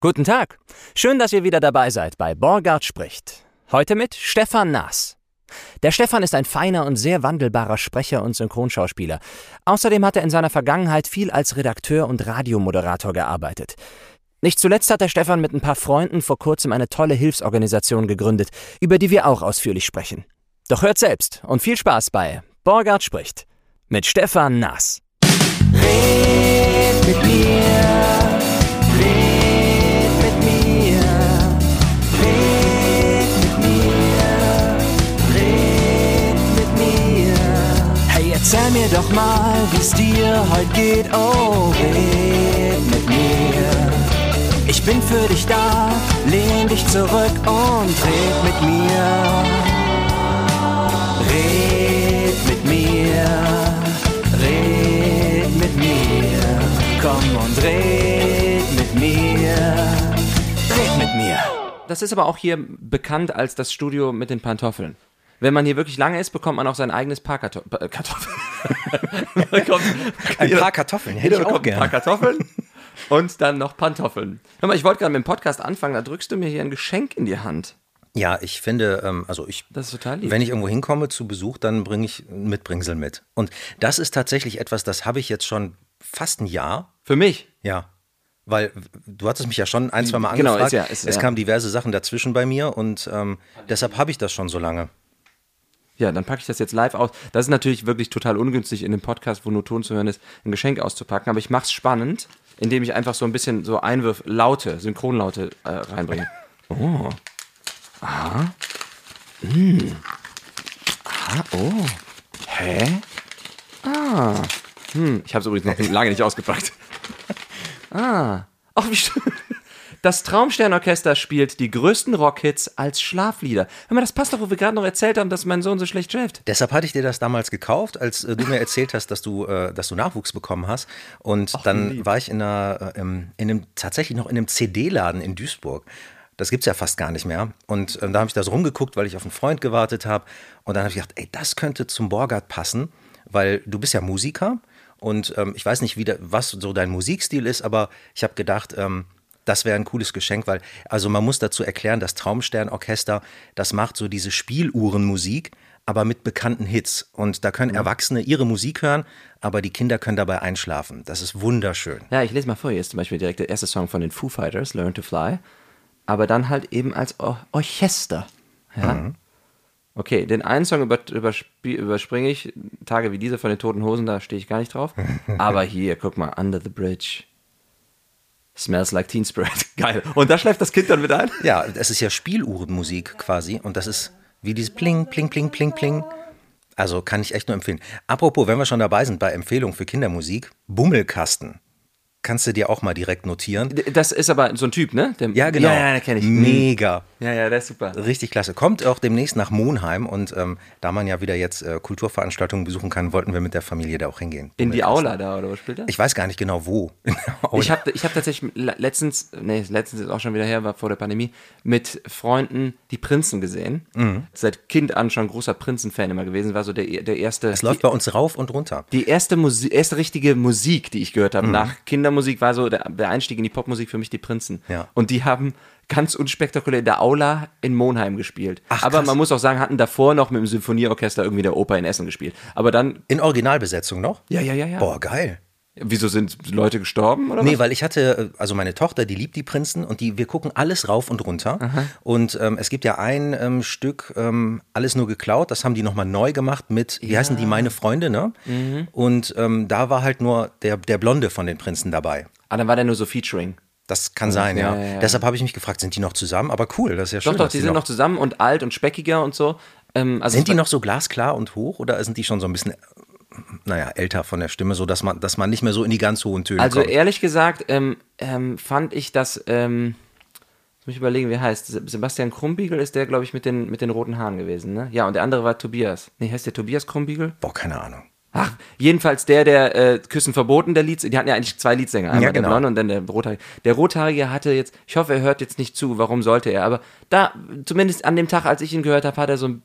Guten Tag. Schön, dass ihr wieder dabei seid bei Borgard spricht. Heute mit Stefan Naas. Der Stefan ist ein feiner und sehr wandelbarer Sprecher und Synchronschauspieler. Außerdem hat er in seiner Vergangenheit viel als Redakteur und Radiomoderator gearbeitet. Nicht zuletzt hat der Stefan mit ein paar Freunden vor kurzem eine tolle Hilfsorganisation gegründet, über die wir auch ausführlich sprechen. Doch hört selbst und viel Spaß bei Borgard spricht mit Stefan Naas. Red mit mir, erzähl mir doch mal, wie's dir heute geht, oh, red mit mir. Ich bin für dich da, lehn dich zurück und red mit mir. Red mit mir, red mit mir, komm und red mit mir, red mit mir. Das ist aber auch hier bekannt als das Studio mit den Pantoffeln. Wenn man hier wirklich lange ist, bekommt man auch sein eigenes Paar Karto äh, Kartoffeln. Ein paar Kartoffeln, hätte ich auch bekommt ein paar gerne. Kartoffeln und dann noch Pantoffeln. Hör mal, ich wollte gerade mit dem Podcast anfangen, da drückst du mir hier ein Geschenk in die Hand. Ja, ich finde, ähm, also ich, Das ist total lieb. wenn ich irgendwo hinkomme zu Besuch, dann bringe ich ein Mitbringsel mit. Und das ist tatsächlich etwas, das habe ich jetzt schon fast ein Jahr. Für mich. Ja. Weil du hattest mich ja schon ein, zwei Mal Genau, angefragt. ist ja- ist- es ja. kamen diverse Sachen dazwischen bei mir und ähm, deshalb habe ich das schon so lange. Ja, dann packe ich das jetzt live aus. Das ist natürlich wirklich total ungünstig in dem Podcast, wo nur Ton zu hören ist, ein Geschenk auszupacken. Aber ich mache es spannend, indem ich einfach so ein bisschen so Einwürf, Laute, Synchronlaute äh, reinbringe. Oh. Aha. Hm. Aha, oh. Hä? Ah. Hm. Ich habe es übrigens noch lange nicht ausgepackt. Ah. Ach, wie schön. Das Traumsternorchester spielt die größten Rockhits als Schlaflieder. Hör mal, das passt doch, wo wir gerade noch erzählt haben, dass mein Sohn so schlecht schläft. Deshalb hatte ich dir das damals gekauft, als äh, du mir erzählt hast, dass du, äh, dass du Nachwuchs bekommen hast. Und dann war ich in, einer, äh, in einem, tatsächlich noch in einem CD-Laden in Duisburg. Das gibt's ja fast gar nicht mehr. Und ähm, da habe ich da so rumgeguckt, weil ich auf einen Freund gewartet habe. Und dann habe ich gedacht, ey, das könnte zum Borgard passen, weil du bist ja Musiker. Und ähm, ich weiß nicht, wie da, was so dein Musikstil ist, aber ich habe gedacht, ähm, das wäre ein cooles Geschenk, weil, also man muss dazu erklären, das Traumsternorchester, das macht so diese Spieluhrenmusik, aber mit bekannten Hits. Und da können Erwachsene ihre Musik hören, aber die Kinder können dabei einschlafen. Das ist wunderschön. Ja, ich lese mal vor. Hier ist zum Beispiel direkt der erste Song von den Foo Fighters, Learn to Fly. Aber dann halt eben als Or Orchester. Ja. Okay, den einen Song über, überspringe ich. Tage wie diese von den Toten Hosen, da stehe ich gar nicht drauf. Aber hier, guck mal, Under the Bridge. Smells like Teen Spirit. Geil. Und da schläft das Kind dann mit ein? Ja, es ist ja Spieluhrenmusik quasi und das ist wie dieses Pling, Pling, Pling, Pling, Pling. Also kann ich echt nur empfehlen. Apropos, wenn wir schon dabei sind bei Empfehlungen für Kindermusik, Bummelkasten. Kannst du dir auch mal direkt notieren. Das ist aber so ein Typ, ne? Der, Ja, genau. Ja, ja, den kenne ich. Mega. Ja, ja, der ist super. Richtig klasse. Kommt auch demnächst nach Monheim und ähm, da man ja wieder jetzt äh, Kulturveranstaltungen besuchen kann, wollten wir mit der Familie da auch hingehen. In die Aula da, oder wo spielt er? Ich weiß gar nicht genau wo. Ich habe ich hab tatsächlich le- letztens, nee, letztens ist auch schon wieder her, war vor der Pandemie, mit Freunden die Prinzen gesehen. Mhm. Seit Kind an schon großer Prinzen-Fan immer gewesen, war so der, der erste. es läuft bei uns rauf und runter. die erste, Musi erste richtige Musik, die ich gehört Mhm. habe, nach Kindermusik war so der, der Einstieg in die Popmusik für mich die Prinzen. Ja. Und die haben ganz unspektakulär in der Aula in Monheim gespielt. Ach, Aber krass. man muss auch sagen, hatten davor noch mit dem Symphonieorchester irgendwie der Oper in Essen gespielt. Aber dann, In Originalbesetzung noch? ja, ja, ja, ja. Boah, geil. Wieso sind Leute gestorben oder Nee, was? weil ich hatte, äh, also meine Tochter, die liebt die Prinzen und die, wir gucken alles rauf und runter. Und ähm, es gibt ja ein ähm, Stück, ähm, alles nur geklaut, das haben die nochmal neu gemacht mit, wie heißen die, meine Freunde, ne? Mhm. Und ähm, da war halt nur der, der Blonde von den Prinzen dabei. Ah, dann war der nur so Featuring. Das kann sein, ja. ja, ja, ja. Deshalb habe ich mich gefragt, sind die noch zusammen? Aber cool, das ist ja Doch, schön. doch, dass die sind noch zusammen und alt und speckiger und so. Ähm, also Sind die noch so glasklar und hoch oder sind die schon so ein bisschen, naja, älter von der Stimme, so dass man, dass man nicht mehr so in die ganz hohen Töne Also kommt? ehrlich gesagt ähm, ähm, fand ich das, ähm, muss ich überlegen, wie heißt. Se- Sebastian Krumbiegel ist der, glaube ich, mit den, mit den roten Haaren gewesen, ne? Ja, und der andere war Tobias. Nee, heißt der Tobias Krumbiegel? Boah, keine Ahnung. Ach, jedenfalls der, der äh, Küssen verboten, der Lied, die hatten ja eigentlich zwei Liedsänger, einmal Ja, genau. der Blonde und dann der Rothaarige. Der Rothaarige hatte jetzt, ich hoffe, er hört jetzt nicht zu, warum sollte er, aber da, zumindest an dem Tag, als ich ihn gehört habe, hat er so ein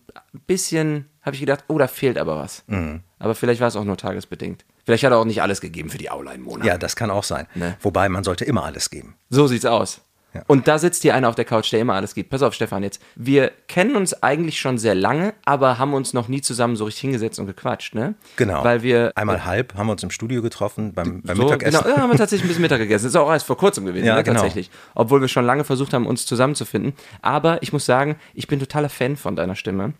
bisschen, habe ich gedacht, oh, da fehlt aber was. Mhm. Aber vielleicht war es auch nur tagesbedingt. Vielleicht hat er auch nicht alles gegeben für die Aula im Monat. Ja, das kann auch sein. Ne. Wobei man sollte immer alles geben. So sieht's aus. Und da sitzt hier einer auf der Couch, der immer alles gibt. Pass auf, Stefan, jetzt. Wir kennen uns eigentlich schon sehr lange, aber haben uns noch nie zusammen so richtig hingesetzt und gequatscht, ne? Genau. Weil wir. Einmal halb haben wir uns im Studio getroffen beim, beim so, Mittagessen. Genau, ja, haben wir tatsächlich ein bisschen Mittag gegessen. Das ist auch erst vor kurzem gewesen, Ja, ne, genau. tatsächlich. Obwohl wir schon lange versucht haben, uns zusammenzufinden. Aber ich muss sagen, ich bin totaler Fan von deiner Stimme.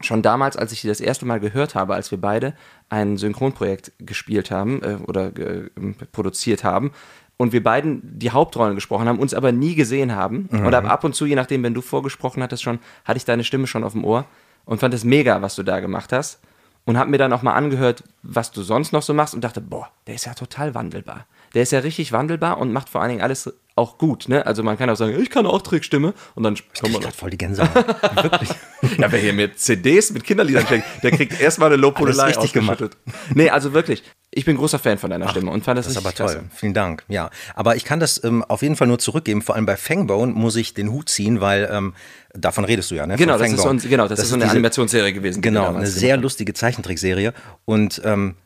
Schon damals, als ich die das erste Mal gehört habe, als wir beide ein Synchronprojekt gespielt haben äh, oder äh, produziert haben und wir beiden die Hauptrollen gesprochen haben, uns aber nie gesehen haben. Und ab, ab und zu, je nachdem, wenn du vorgesprochen hattest schon, hatte ich deine Stimme schon auf dem Ohr und fand es mega, was du da gemacht hast. Und habe mir dann auch mal angehört, was du sonst noch so machst und dachte, boah, der ist ja total wandelbar. Der ist ja richtig wandelbar und macht vor allen Dingen alles auch gut. Ne? Also man kann auch sagen, ich kann auch Trickstimme und dann Ich kommt man voll die Gänsehaut. Wirklich. ja, wer hier mir CDs mit Kinderliedern schenkt, der kriegt erstmal eine Lobhudelei richtig ausgeschüttet. Nee, also wirklich, ich bin großer Fan von deiner Stimme und fand das, Das ist aber toll. klasse. Vielen Dank. Ja, aber ich kann das ähm, auf jeden Fall nur zurückgeben. Vor allem bei Fangbone muss ich den Hut ziehen, weil ähm, davon redest du ja, ne? Genau, das ist, so, genau, das ist so eine diese- Animationsserie gewesen. Genau, eine sehr gemacht lustige Zeichentrickserie. Und ähm,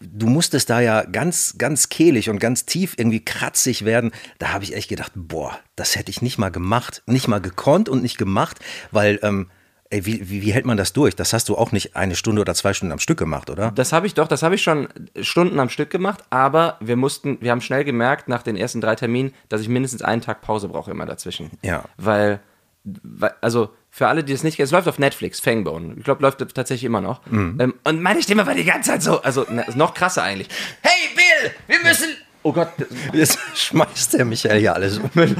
du musstest da ja ganz, ganz kehlig und ganz tief irgendwie kratzig werden. Da habe ich echt gedacht, boah, das hätte ich nicht mal gemacht, nicht mal gekonnt und nicht gemacht, weil, ähm, ey, wie, wie, wie hält man das durch? Das hast du auch nicht eine Stunde oder zwei Stunden am Stück gemacht, oder? Das habe ich doch, das habe ich schon Stunden am Stück gemacht, aber wir mussten, wir haben schnell gemerkt nach den ersten drei Terminen, dass ich mindestens einen Tag Pause brauche immer dazwischen. Ja. Weil, weil also für alle, die es nicht kennen, es läuft auf Netflix, Fangbone. Ich glaube, läuft tatsächlich immer noch. Mhm. Ähm, und meine Stimme war die ganze Zeit so, also na, noch krasser eigentlich. Hey Bill, wir müssen. Oh Gott, Jetzt schmeißt der Michael hier alles um. meine,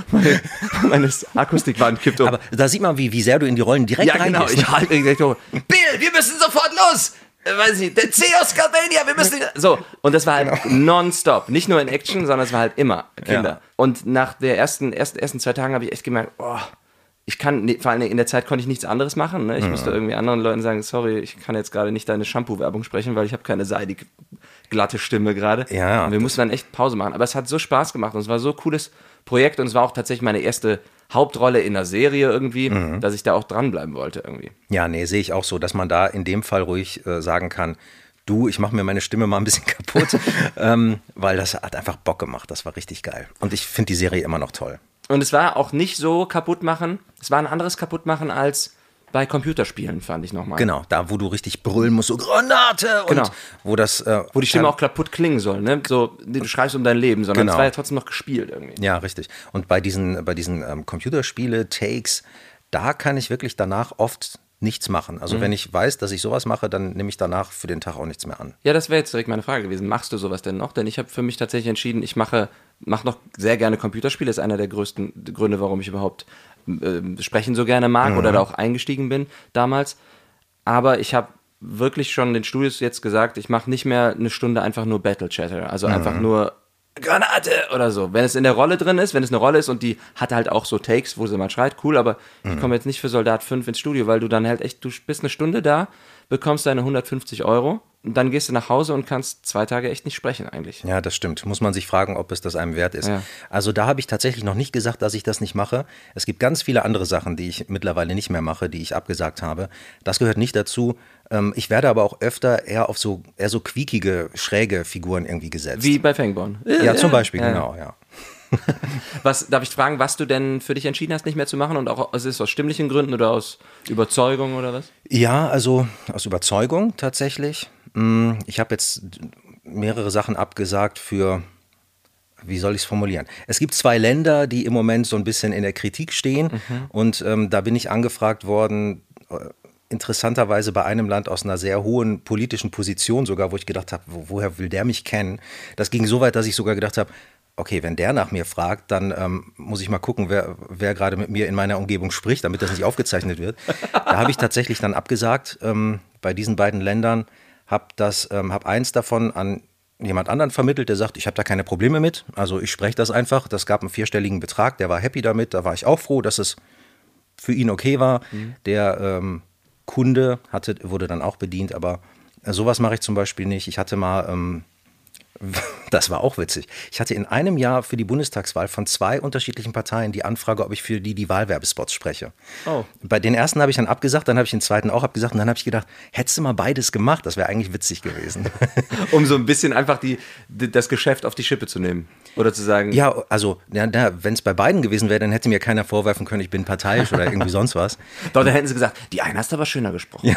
meine Akustikwand kippt um. Aber da sieht man, wie, wie sehr du in die Rollen direkt ja, genau, ich halte direkt hoch. Bill, wir müssen sofort los! Äh, Weiß ich, der C aus Scalvania, wir müssen. So, und das war halt nonstop. Nicht nur in Action, sondern es war halt immer Kinder. Ja. Und nach der ersten, ersten, ersten zwei Tagen habe ich echt gemerkt, oh, ich kann, nee, vor allem in der Zeit konnte ich nichts anderes machen. Ne? Ich musste irgendwie anderen Leuten sagen, sorry, ich kann jetzt gerade nicht deine Shampoo-Werbung sprechen, weil ich habe keine seidig glatte Stimme gerade. Ja, und wir mussten dann echt Pause machen. Aber es hat so Spaß gemacht und es war so ein cooles Projekt und es war auch tatsächlich meine erste Hauptrolle in einer Serie irgendwie, dass ich da auch dranbleiben wollte irgendwie. Ja, nee, sehe ich auch so, dass man da in dem Fall ruhig äh, sagen kann, du, ich mache mir meine Stimme mal ein bisschen kaputt, ähm, weil das hat einfach Bock gemacht. Das war richtig geil. Und ich finde die Serie immer noch toll. Und es war auch nicht so kaputt machen. Es war ein anderes kaputt machen als bei Computerspielen, fand ich nochmal. Genau, da wo du richtig brüllen musst, so Granate und Genau. wo das äh, Wo die Stimme auch kaputt klingen soll, ne? So, du schreibst um dein Leben, sondern Genau. es war ja trotzdem noch gespielt irgendwie. Ja, richtig. Und bei diesen, bei diesen ähm, Computerspiele, Takes, da kann ich wirklich danach oft nichts machen. Also wenn ich weiß, dass ich sowas mache, dann nehme ich danach für den Tag auch nichts mehr an. Ja, das wäre jetzt direkt meine Frage gewesen. Machst du sowas denn noch? Denn ich habe für mich tatsächlich entschieden, ich mache, mache noch sehr gerne Computerspiele. Ist einer der größten Gründe, warum ich überhaupt ähm, Sprechen so gerne mag oder da auch eingestiegen bin damals. Aber ich habe wirklich schon den Studios jetzt gesagt, ich mache nicht mehr eine Stunde einfach nur Battle Chatter. Also einfach nur Granate oder so. Wenn es in der Rolle drin ist, wenn es eine Rolle ist und die hat halt auch so Takes, wo sie mal schreit, cool, aber ich komme jetzt nicht für Soldat 5 ins Studio, weil du dann halt echt, du bist eine Stunde da, bekommst deine 150 Euro und dann gehst du nach Hause und kannst zwei Tage echt nicht sprechen eigentlich. Ja, das stimmt. Muss man sich fragen, ob es das einem wert ist. Ja. Also da habe ich tatsächlich noch nicht gesagt, dass ich das nicht mache. Es gibt ganz viele andere Sachen, die ich mittlerweile nicht mehr mache, die ich abgesagt habe. Das gehört nicht dazu. Ähm, Ich werde aber auch öfter eher auf so eher so quiekige, schräge Figuren irgendwie gesetzt. Wie bei Fangborn. ja, zum Beispiel, Ja. genau, ja. Was, darf ich fragen, was du denn für dich entschieden hast, nicht mehr zu machen und auch, also ist es aus stimmlichen Gründen oder aus Überzeugung oder was? Ja, also aus Überzeugung tatsächlich. Mm, Ich habe jetzt mehrere Sachen abgesagt für, wie soll ich es formulieren? Es gibt zwei Länder, die im Moment so ein bisschen in der Kritik stehen und ähm, da bin ich angefragt worden, äh, interessanterweise bei einem Land aus einer sehr hohen politischen Position sogar, wo ich gedacht habe, wo, woher will der mich kennen? Das ging so weit, dass ich sogar gedacht habe, okay, wenn der nach mir fragt, dann ähm, muss ich mal gucken, wer, wer gerade mit mir in meiner Umgebung spricht, damit das nicht aufgezeichnet wird. Da habe ich tatsächlich dann abgesagt ähm, bei diesen beiden Ländern, habe das, ähm, habe eins davon an jemand anderen vermittelt, der sagt, ich habe da keine Probleme mit, also ich spreche das einfach. Das gab einen vierstelligen Betrag, der war happy damit, da war ich auch froh, dass es für ihn okay war. Der ähm, Kunde hatte, wurde dann auch bedient, aber sowas mache ich zum Beispiel nicht. Ich hatte mal, ähm, das war auch witzig, ich hatte in einem Jahr für die Bundestagswahl von zwei unterschiedlichen Parteien die Anfrage, ob ich für die die Wahlwerbespots spreche. Oh. Bei den ersten habe ich dann abgesagt, dann habe ich den zweiten auch abgesagt und dann habe ich gedacht, hättest du mal beides gemacht, das wäre eigentlich witzig gewesen. Um so ein bisschen einfach die, das Geschäft auf die Schippe zu nehmen. Oder zu sagen, Ja, also, ja, wenn es bei beiden gewesen wäre, dann hätte mir keiner vorwerfen können, ich bin parteiisch oder irgendwie sonst was. doch, dann hätten sie gesagt, die eine hast aber schöner gesprochen.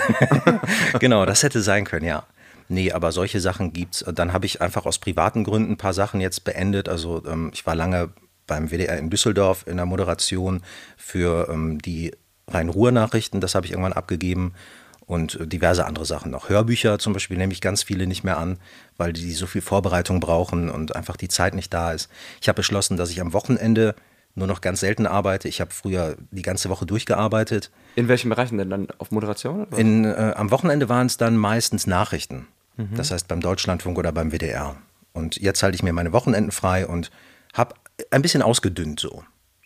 genau, das hätte sein können, ja. Nee, aber solche Sachen gibt's. Dann habe ich einfach aus privaten Gründen ein paar Sachen jetzt beendet. Also ähm, ich war lange beim WDR in Düsseldorf in der Moderation für ähm, die Rhein-Ruhr-Nachrichten. Das habe ich irgendwann abgegeben. Und äh, diverse andere Sachen noch. Hörbücher zum Beispiel nehme ich ganz viele nicht mehr an, weil die so viel Vorbereitung brauchen und einfach die Zeit nicht da ist. Ich habe beschlossen, dass ich am Wochenende nur noch ganz selten arbeite. Ich habe früher die ganze Woche durchgearbeitet. In welchen Bereichen denn dann? Auf Moderation? Oder? In, äh, am Wochenende waren es dann meistens Nachrichten. Das heißt beim Deutschlandfunk oder beim WDR. Und jetzt halte ich mir meine Wochenenden frei und habe ein bisschen ausgedünnt so.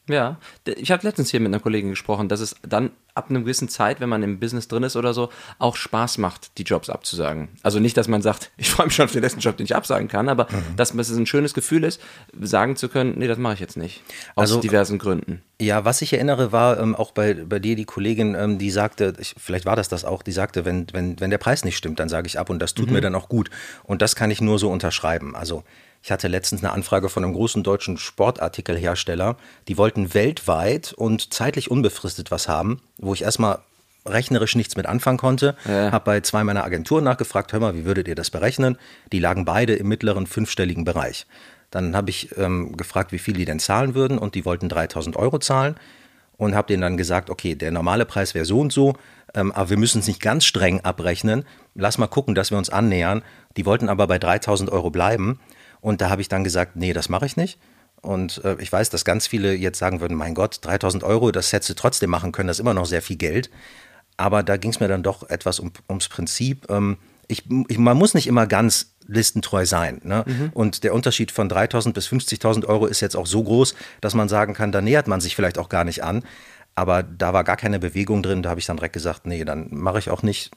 Ja, ich habe letztens hier mit einer Kollegin gesprochen, dass es dann ab einer gewissen Zeit, wenn man im Business drin ist oder so, auch Spaß macht, die Jobs abzusagen. Also nicht, dass man sagt, ich freue mich schon auf den nächsten Job, den ich absagen kann, aber dass es ein schönes Gefühl ist, sagen zu können, nee, das mache ich jetzt nicht. Aus Also- diversen Gründen. Ja, was ich erinnere, war ähm, auch bei, bei dir die Kollegin, ähm, die sagte, ich, vielleicht war das das auch, die sagte, wenn, wenn, wenn der Preis nicht stimmt, dann sage ich ab und das tut mir dann auch gut. Und das kann ich nur so unterschreiben. Also ich hatte letztens eine Anfrage von einem großen deutschen Sportartikelhersteller, die wollten weltweit und zeitlich unbefristet was haben, wo ich erstmal rechnerisch nichts mit anfangen konnte. Habe bei zwei meiner Agenturen nachgefragt, hör mal, wie würdet ihr das berechnen? Die lagen beide im mittleren fünfstelligen Bereich. Dann habe ich ähm, gefragt, wie viel die denn zahlen würden und die wollten 3000 Euro zahlen und habe denen dann gesagt, okay, der normale Preis wäre so und so, ähm, aber wir müssen es nicht ganz streng abrechnen. Lass mal gucken, dass wir uns annähern. Die wollten aber bei 3000 Euro bleiben und da habe ich dann gesagt, nee, das mache ich nicht. Und äh, ich weiß, dass ganz viele jetzt sagen würden, mein Gott, 3000 Euro, das hättest du trotzdem machen können, das ist immer noch sehr viel Geld. Aber da ging es mir dann doch etwas um, ums Prinzip. Ähm, ich, ich, man muss nicht immer ganz listentreu sein. Ne? Und der Unterschied von 3.000 bis 50.000 Euro ist jetzt auch so groß, dass man sagen kann, da nähert man sich vielleicht auch gar nicht an. Aber da war gar keine Bewegung drin. Da habe ich dann direkt gesagt, nee, dann mache ich auch nicht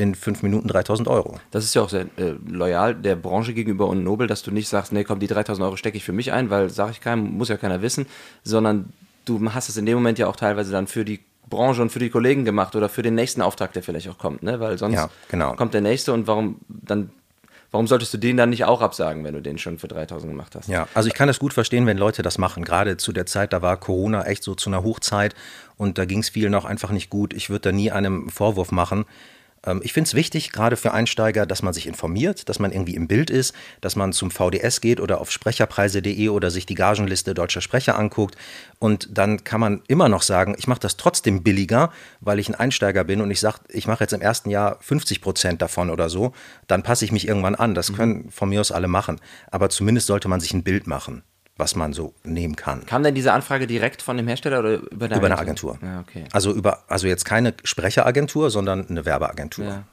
in fünf Minuten 3.000 Euro. Das ist ja auch sehr äh, loyal der Branche gegenüber und nobel, dass du nicht sagst, nee, komm, die 3000 Euro stecke ich für mich ein, weil sage ich keinem, muss ja keiner wissen, sondern du hast es in dem Moment ja auch teilweise dann für die Branche und für die Kollegen gemacht oder für den nächsten Auftrag, der vielleicht auch kommt, ne? Weil sonst Ja, genau. kommt der nächste und warum dann, warum solltest du den dann nicht auch absagen, wenn du den schon für 3000 gemacht hast? Ja, also ich kann das gut verstehen, wenn Leute das machen. Gerade zu der Zeit, da war Corona echt so zu einer Hochzeit und da ging es vielen auch einfach nicht gut. Ich würde da nie einem Vorwurf machen. Ähm, Ich finde es wichtig, gerade für Einsteiger, dass man sich informiert, dass man irgendwie im Bild ist, dass man zum VDS geht oder auf sprecherpreise.de oder sich die Gagenliste deutscher Sprecher anguckt. Und dann kann man immer noch sagen, ich mache das trotzdem billiger, weil ich ein Einsteiger bin und ich sage, ich mache jetzt im ersten Jahr 50 Prozent davon oder so. Dann passe ich mich irgendwann an. Das können von mir aus alle machen. Aber zumindest sollte man sich ein Bild machen, was man so nehmen kann. Kam denn diese Anfrage direkt von dem Hersteller oder über eine Über eine Agentur. Ja, okay. Also über, also jetzt keine Sprecheragentur, sondern eine Werbeagentur. Ja.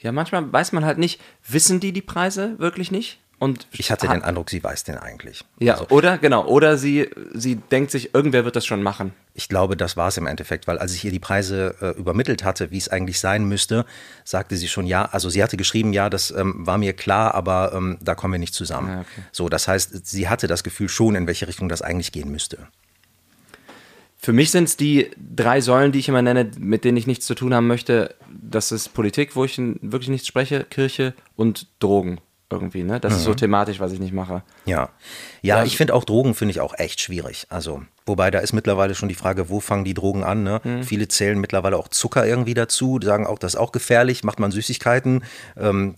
ja, manchmal weiß man halt nicht, wissen die die Preise wirklich nicht? Und Ich hatte den Eindruck, sie weiß den eigentlich. Ja, Also, oder genau, oder sie, sie denkt sich, irgendwer wird das schon machen. Ich glaube, das war es im Endeffekt, weil als ich ihr die Preise äh, übermittelt hatte, wie es eigentlich sein müsste, sagte sie schon ja. Also sie hatte geschrieben, ja, das ähm, war mir klar, aber ähm, da kommen wir nicht zusammen. Ja, okay. So, das heißt, sie hatte das Gefühl schon, in welche Richtung das eigentlich gehen müsste. Für mich sind es die drei Säulen, die ich immer nenne, mit denen ich nichts zu tun haben möchte. Das ist Politik, wo ich wirklich nichts spreche, Kirche und Drogen irgendwie. Ne? Das ist so thematisch, was ich nicht mache. Ja, ja, Ja, ich finde auch Drogen finde ich auch echt schwierig. Also, wobei da ist mittlerweile schon die Frage, wo fangen die Drogen an? Ne? Viele zählen mittlerweile auch Zucker irgendwie dazu, sagen auch, das ist auch gefährlich, macht man Süßigkeiten. Ähm,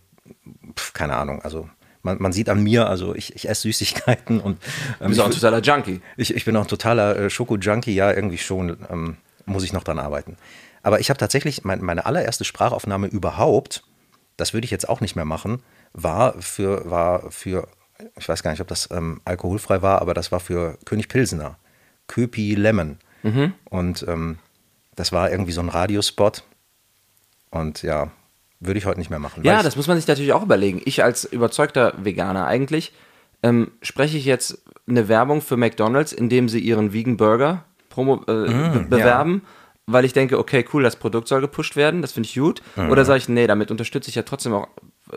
pf, keine Ahnung, also man, man sieht an mir, also ich, ich esse Süßigkeiten und Du ähm, bist auch ein totaler Junkie. ich, ich bin auch ein totaler äh, Schoko-Junkie, ja, irgendwie schon, ähm, muss ich noch dran arbeiten. Aber ich habe tatsächlich mein, meine allererste Sprachaufnahme überhaupt, das würde ich jetzt auch nicht mehr machen, war für, war für ich weiß gar nicht, ob das ähm, alkoholfrei war, aber das war für König Pilsener. Köpi Lemon. Und ähm, das war irgendwie so ein Radiospot. Und ja, würde ich heute nicht mehr machen. Ja, das muss man sich natürlich auch überlegen. Ich als überzeugter Veganer eigentlich ähm, spreche ich jetzt eine Werbung für McDonald's, indem sie ihren Vegan Burger promo, äh, be bewerben, weil ich denke, okay, cool, das Produkt soll gepusht werden, das finde ich gut. Oder sage ich, nee, damit unterstütze ich ja trotzdem auch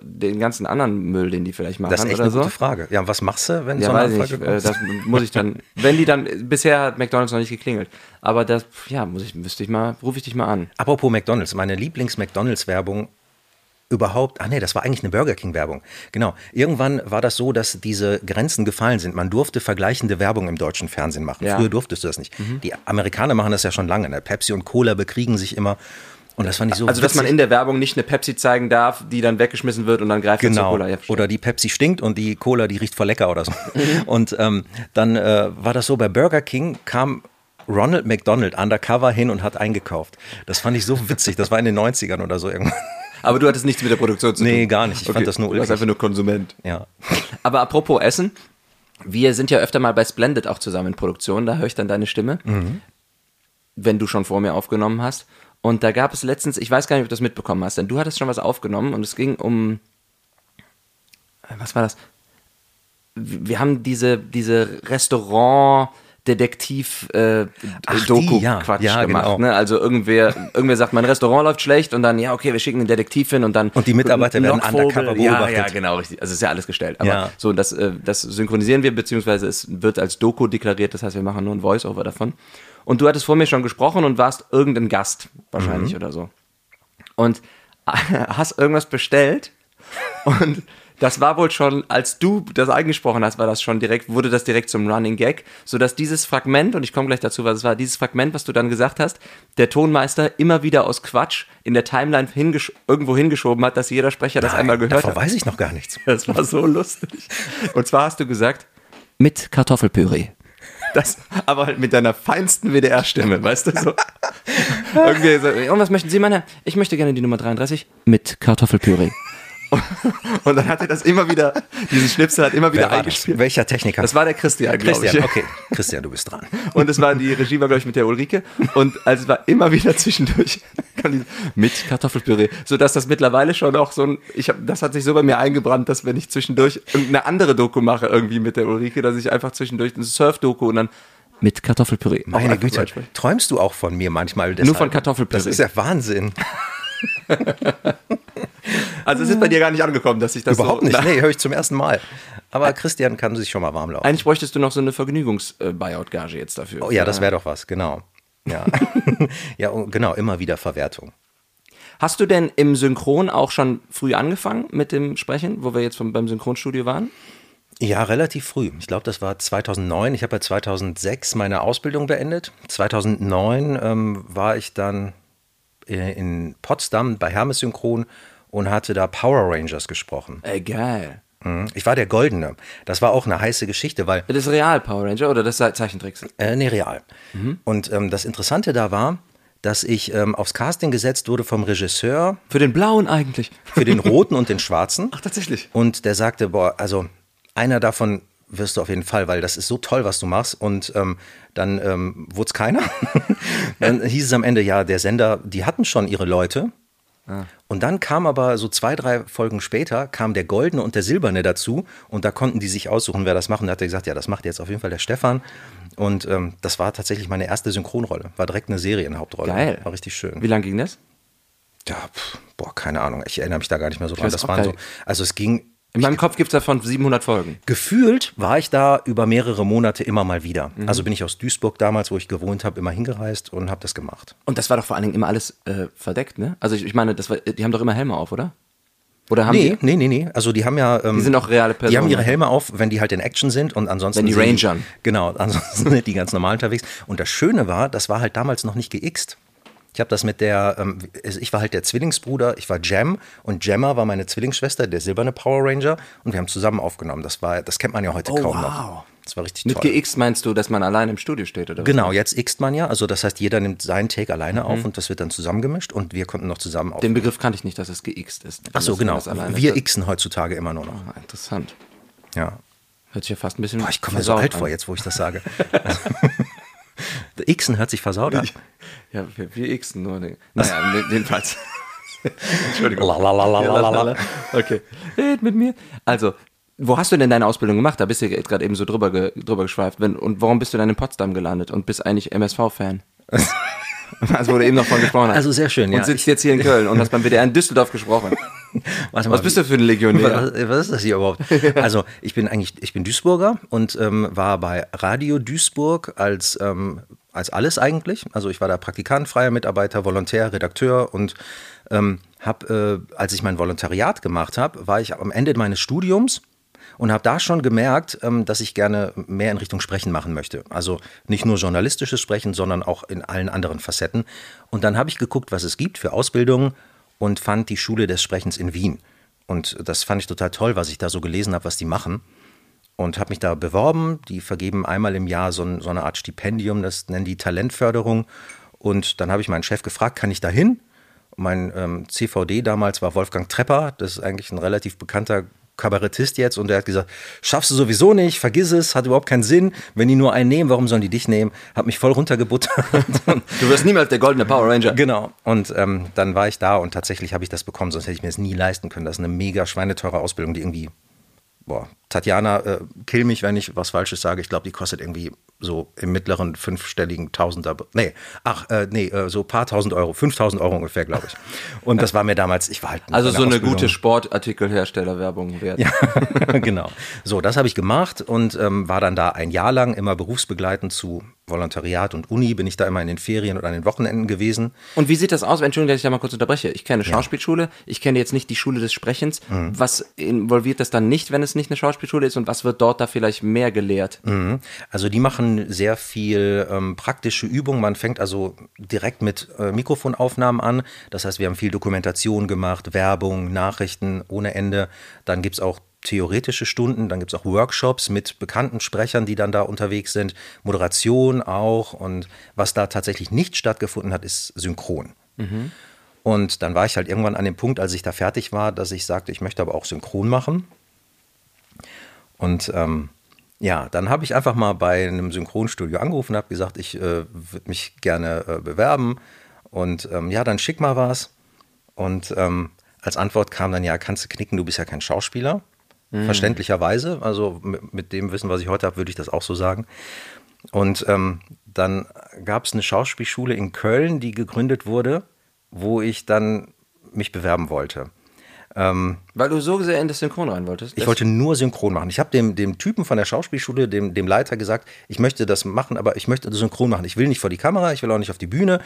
den ganzen anderen Müll, den die vielleicht machen das ist echt eine so. gute Frage. Ja, was machst du, wenn Ja, so eine Anfrage nicht. Äh, kommt? das muss ich dann, wenn die dann, bisher hat McDonalds noch nicht geklingelt. Aber das, ja, muss ich, müsste ich mal, rufe ich dich mal an. Apropos McDonalds, meine Lieblings-McDonalds-Werbung überhaupt, ah nee, das war eigentlich eine Burger King Werbung. Genau. Irgendwann war das so, dass diese Grenzen gefallen sind. Man durfte vergleichende Werbung im deutschen Fernsehen machen. Ja. Früher durftest du das nicht. Die Amerikaner machen das ja schon lange. Ne? Pepsi und Cola bekriegen sich immer. Und das fand ich so Also, dass man witzig. in der Werbung nicht eine Pepsi zeigen darf, die dann weggeschmissen wird und dann greift er zur Genau. Cola. Ja, oder die Pepsi stinkt und die Cola, die riecht voll lecker oder so. Mhm. Und ähm, dann äh, war das so, bei Burger King kam Ronald McDonald undercover hin und hat eingekauft. Das fand ich so witzig. Das war in den 90ern oder so irgendwann. Aber du hattest nichts mit der Produktion zu tun. Nee, gar nicht. Ich fand das nur Du warst ulkig. einfach nur Konsument. Ja. Aber apropos Essen, wir sind ja öfter mal bei Splendid auch zusammen in Produktion, da höre ich dann deine Stimme, wenn du schon vor mir aufgenommen hast. Und da gab es letztens, ich weiß gar nicht, ob du das mitbekommen hast, denn du hattest schon was aufgenommen und es ging um, äh, was war das? Wir haben diese, diese Restaurant- Detektiv äh, ja. Ja, gemacht. genau. Ne? Also irgendwer, irgendwer sagt, mein Restaurant läuft schlecht und dann, ja, okay, wir schicken einen Detektiv hin und dann. Und die Mitarbeiter werden undercover Ja, beobachtet. ja, genau, richtig. Also ist ja alles gestellt. Aber Ja. so, das, äh, das synchronisieren wir, beziehungsweise es wird als Doku deklariert, das heißt, wir machen nur ein Voice-Over davon. Und du hattest vor mir schon gesprochen und warst irgendein Gast, wahrscheinlich oder so. Und hast irgendwas bestellt und das war wohl schon, als du das eingesprochen hast, war das schon direkt, wurde das direkt zum Running Gag, sodass dieses Fragment, und ich komme gleich dazu, was es war, dieses Fragment, was du dann gesagt hast, der Tonmeister immer wieder aus Quatsch in der Timeline hingesch irgendwo hingeschoben hat, dass jeder Sprecher das einmal gehört Davon hat. weiß ich noch gar nichts. Das war so lustig. Und zwar hast du gesagt, mit Kartoffelpüree. Das, aber halt mit deiner feinsten WDR-Stimme, weißt du so. Irgendwie so, und was möchten Sie, meine? Ich möchte gerne die Nummer 33 mit Kartoffelpüree. Und dann hat er das immer wieder, diesen Schnipsel hat immer wieder war das? eingespielt. Welcher Techniker? Das war der Christian, glaube Christian. ich. Okay, Christian, du bist dran. Und es war die Regie war, glaube ich, mit der Ulrike. Und also es war immer wieder zwischendurch mit Kartoffelpüree. Sodass das mittlerweile schon auch so ein, ich hab, das hat sich so bei mir eingebrannt, dass wenn ich zwischendurch irgendeine andere Doku mache, irgendwie mit der Ulrike, dass ich einfach zwischendurch eine Surf-Doku und dann mit Kartoffelpüree. Meine Güte, träumst du auch von mir manchmal? Nur deshalb? von Kartoffelpüree. Das ist ja Wahnsinn. Also es ist bei dir gar nicht angekommen, dass ich das Überhaupt so, nicht. Nee, höre ich zum ersten Mal. Aber Christian kann sich schon mal warm laufen. Eigentlich bräuchtest du noch so eine Vergnügungs-Buyout-Gage jetzt dafür. Oh ja, das wäre doch was, genau. Ja. ja, und genau, immer wieder Verwertung. Hast du denn im Synchron auch schon früh angefangen mit dem Sprechen, wo wir jetzt vom, beim Synchronstudio waren? Ja, relativ früh. Ich glaube, das war 2009. Ich habe ja 2006 meine Ausbildung beendet. 2009 ähm, war ich dann äh, in Potsdam bei Hermes Synchron und hatte da Power Rangers gesprochen. Ey, geil. Mhm. Ich war der Goldene. Das war auch eine heiße Geschichte, weil Das ist Real Power Ranger oder das ist Zeichentricks? Äh, nee, real. Und ähm, das Interessante da war, dass ich ähm, aufs Casting gesetzt wurde vom Regisseur Für den blauen eigentlich. für den roten und den schwarzen. Ach, tatsächlich. Und der sagte, boah, also einer davon wirst du auf jeden Fall, weil das ist so toll, was du machst. Und ähm, dann ähm, wurde es keiner. dann hieß es am Ende, ja, der Sender, die hatten schon ihre Leute. Und dann kam aber so zwei, drei Folgen später, kam der Goldene und der Silberne dazu und da konnten die sich aussuchen, wer das macht. Und da hat er gesagt, ja, das macht jetzt auf jeden Fall der Stefan. Und ähm, das war tatsächlich meine erste Synchronrolle. War direkt eine Serienhauptrolle. Geil. War richtig schön. Wie lang ging das? Ja, pff, boah, keine Ahnung. Ich erinnere mich da gar nicht mehr so dran. Das waren geil. so, also es ging, In meinem Kopf gibt es davon 700 Folgen. gefühlt war ich da über mehrere Monate immer mal wieder. Also bin ich aus Duisburg damals, wo ich gewohnt habe, immer hingereist und habe das gemacht. Und das war doch vor allen Dingen immer alles äh, verdeckt, ne? Also ich, ich meine, das war, die haben doch immer Helme auf, oder? Oder haben Nee, die? nee, nee, nee. Also die haben ja. Ähm, Die sind auch reale Personen. Die haben ihre Helme auf, wenn die halt in Action sind und ansonsten. Wenn die rangern. Genau, ansonsten sind die ganz normal unterwegs. Und das Schöne war, das war halt damals noch nicht geixt. Ich habe das mit der, ähm, ich war halt der Zwillingsbruder, ich war Jam und Gemma war meine Zwillingsschwester, der silberne Power Ranger und wir haben zusammen aufgenommen. Das war, das kennt man ja heute Oh, kaum wow. noch. Das war richtig Mit toll. GX meinst du, dass man allein im Studio steht, oder was? Genau, jetzt ixt man ja, also das heißt, jeder nimmt seinen Take alleine auf und das wird dann zusammengemischt und wir konnten noch zusammen Den aufnehmen. Begriff kannte ich nicht, dass es GX ist. Ach so, genau. Wir xen heutzutage immer nur noch. Ah, interessant. Ja. Hört sich ja fast ein bisschen. Boah, ich komme mir so alt an. vor jetzt, wo ich das sage. Xen hört sich versaut an. Ja, wir, wir Xen nur. Den, naja, ne- jedenfalls. Entschuldigung. Lalalalalalala. Okay. Red mit mir. Also, wo hast du denn deine Ausbildung gemacht? Da bist du jetzt gerade eben so drüber, ge, drüber geschweift. Und warum bist du dann in Potsdam gelandet und bist eigentlich MSV-Fan? Also, du eben noch von gesprochen. Also sehr schön, Und ja. sitzt jetzt hier in Köln und hast beim WDR in Düsseldorf gesprochen. Warte Was bist du für ein Legionär? Was, was ist das hier überhaupt? Also ich bin eigentlich, ich bin Duisburger und ähm, war bei Radio Duisburg als, ähm, als alles eigentlich. Also ich war da Praktikant, freier Mitarbeiter, Volontär, Redakteur und ähm, habe, äh, als ich mein Volontariat gemacht habe, war ich am Ende meines Studiums und habe da schon gemerkt, ähm, dass ich gerne mehr in Richtung Sprechen machen möchte. Also nicht nur journalistisches Sprechen, sondern auch in allen anderen Facetten. Und dann habe ich geguckt, was es gibt für Ausbildungen und fand die Schule des Sprechens in Wien. Und das fand ich total toll, was ich da so gelesen habe, was die machen. Und habe mich da beworben. Die vergeben einmal im Jahr so, so eine Art Stipendium, das nennen die Talentförderung. Und dann habe ich meinen Chef gefragt, kann ich da hin? Mein ähm, CVD damals war Wolfgang Trepper, das ist eigentlich ein relativ bekannter Kabarettist jetzt und der hat gesagt, schaffst du sowieso nicht, vergiss es, hat überhaupt keinen Sinn. Wenn die nur einen nehmen, warum sollen die dich nehmen? Hat mich voll runtergebuttert. du wirst niemals der goldene Power Ranger. Genau. Und ähm, dann war ich da und tatsächlich habe ich das bekommen, sonst hätte ich mir das nie leisten können. Das ist eine mega schweineteure Ausbildung, die irgendwie, boah, Tatjana, äh, kill mich, wenn ich was Falsches sage. Ich glaube, die kostet irgendwie so im mittleren fünfstelligen Tausender, nee, ach, äh, nee, äh, so paar tausend Euro, 5000 Euro ungefähr, glaube ich. Und das war mir damals, ich war halt. Also so eine gute Sportartikelherstellerwerbung wert. Ja, genau. So, das habe ich gemacht und ähm, war dann da ein Jahr lang immer berufsbegleitend zu Volontariat und Uni, bin ich da immer in den Ferien oder an den Wochenenden gewesen. Und wie sieht das aus? Entschuldigung, dass ich da mal kurz unterbreche. Ich kenne Schauspielschule, ja. ich kenne jetzt nicht die Schule des Sprechens. Mhm. Was involviert das dann nicht, wenn es nicht eine Schauspielschule ist und was wird dort da vielleicht mehr gelehrt? Mhm. Also die machen sehr viel ähm, praktische Übungen. Man fängt also direkt mit äh, Mikrofonaufnahmen an. Das heißt, wir haben viel Dokumentation gemacht, Werbung, Nachrichten ohne Ende. Dann gibt es auch theoretische Stunden, dann gibt es auch Workshops mit bekannten Sprechern, die dann da unterwegs sind, Moderation auch. Und was da tatsächlich nicht stattgefunden hat, ist Synchron. Mhm. Und dann war ich halt irgendwann an dem Punkt, als ich da fertig war, dass ich sagte, ich möchte aber auch Synchron machen. Und ähm, ja, dann habe ich einfach mal bei einem Synchronstudio angerufen und habe gesagt, ich äh, würde mich gerne äh, bewerben. Und ähm, ja, dann schick mal was. Und ähm, als Antwort kam dann, ja, kannst du knicken, du bist ja kein Schauspieler. Mhm. Verständlicherweise. Also mit, mit, dem Wissen, was ich heute habe, würde ich das auch so sagen. Und ähm, dann gab es eine Schauspielschule in Köln, die gegründet wurde, wo ich dann mich bewerben wollte. Ähm, Weil du so sehr in das Synchron rein wolltest? Ich wollte nur Synchron machen. Ich habe dem, dem Typen von der Schauspielschule, dem, dem Leiter gesagt, ich möchte das machen, aber ich möchte Synchron machen. Ich will nicht vor die Kamera, ich will auch nicht auf die Bühne.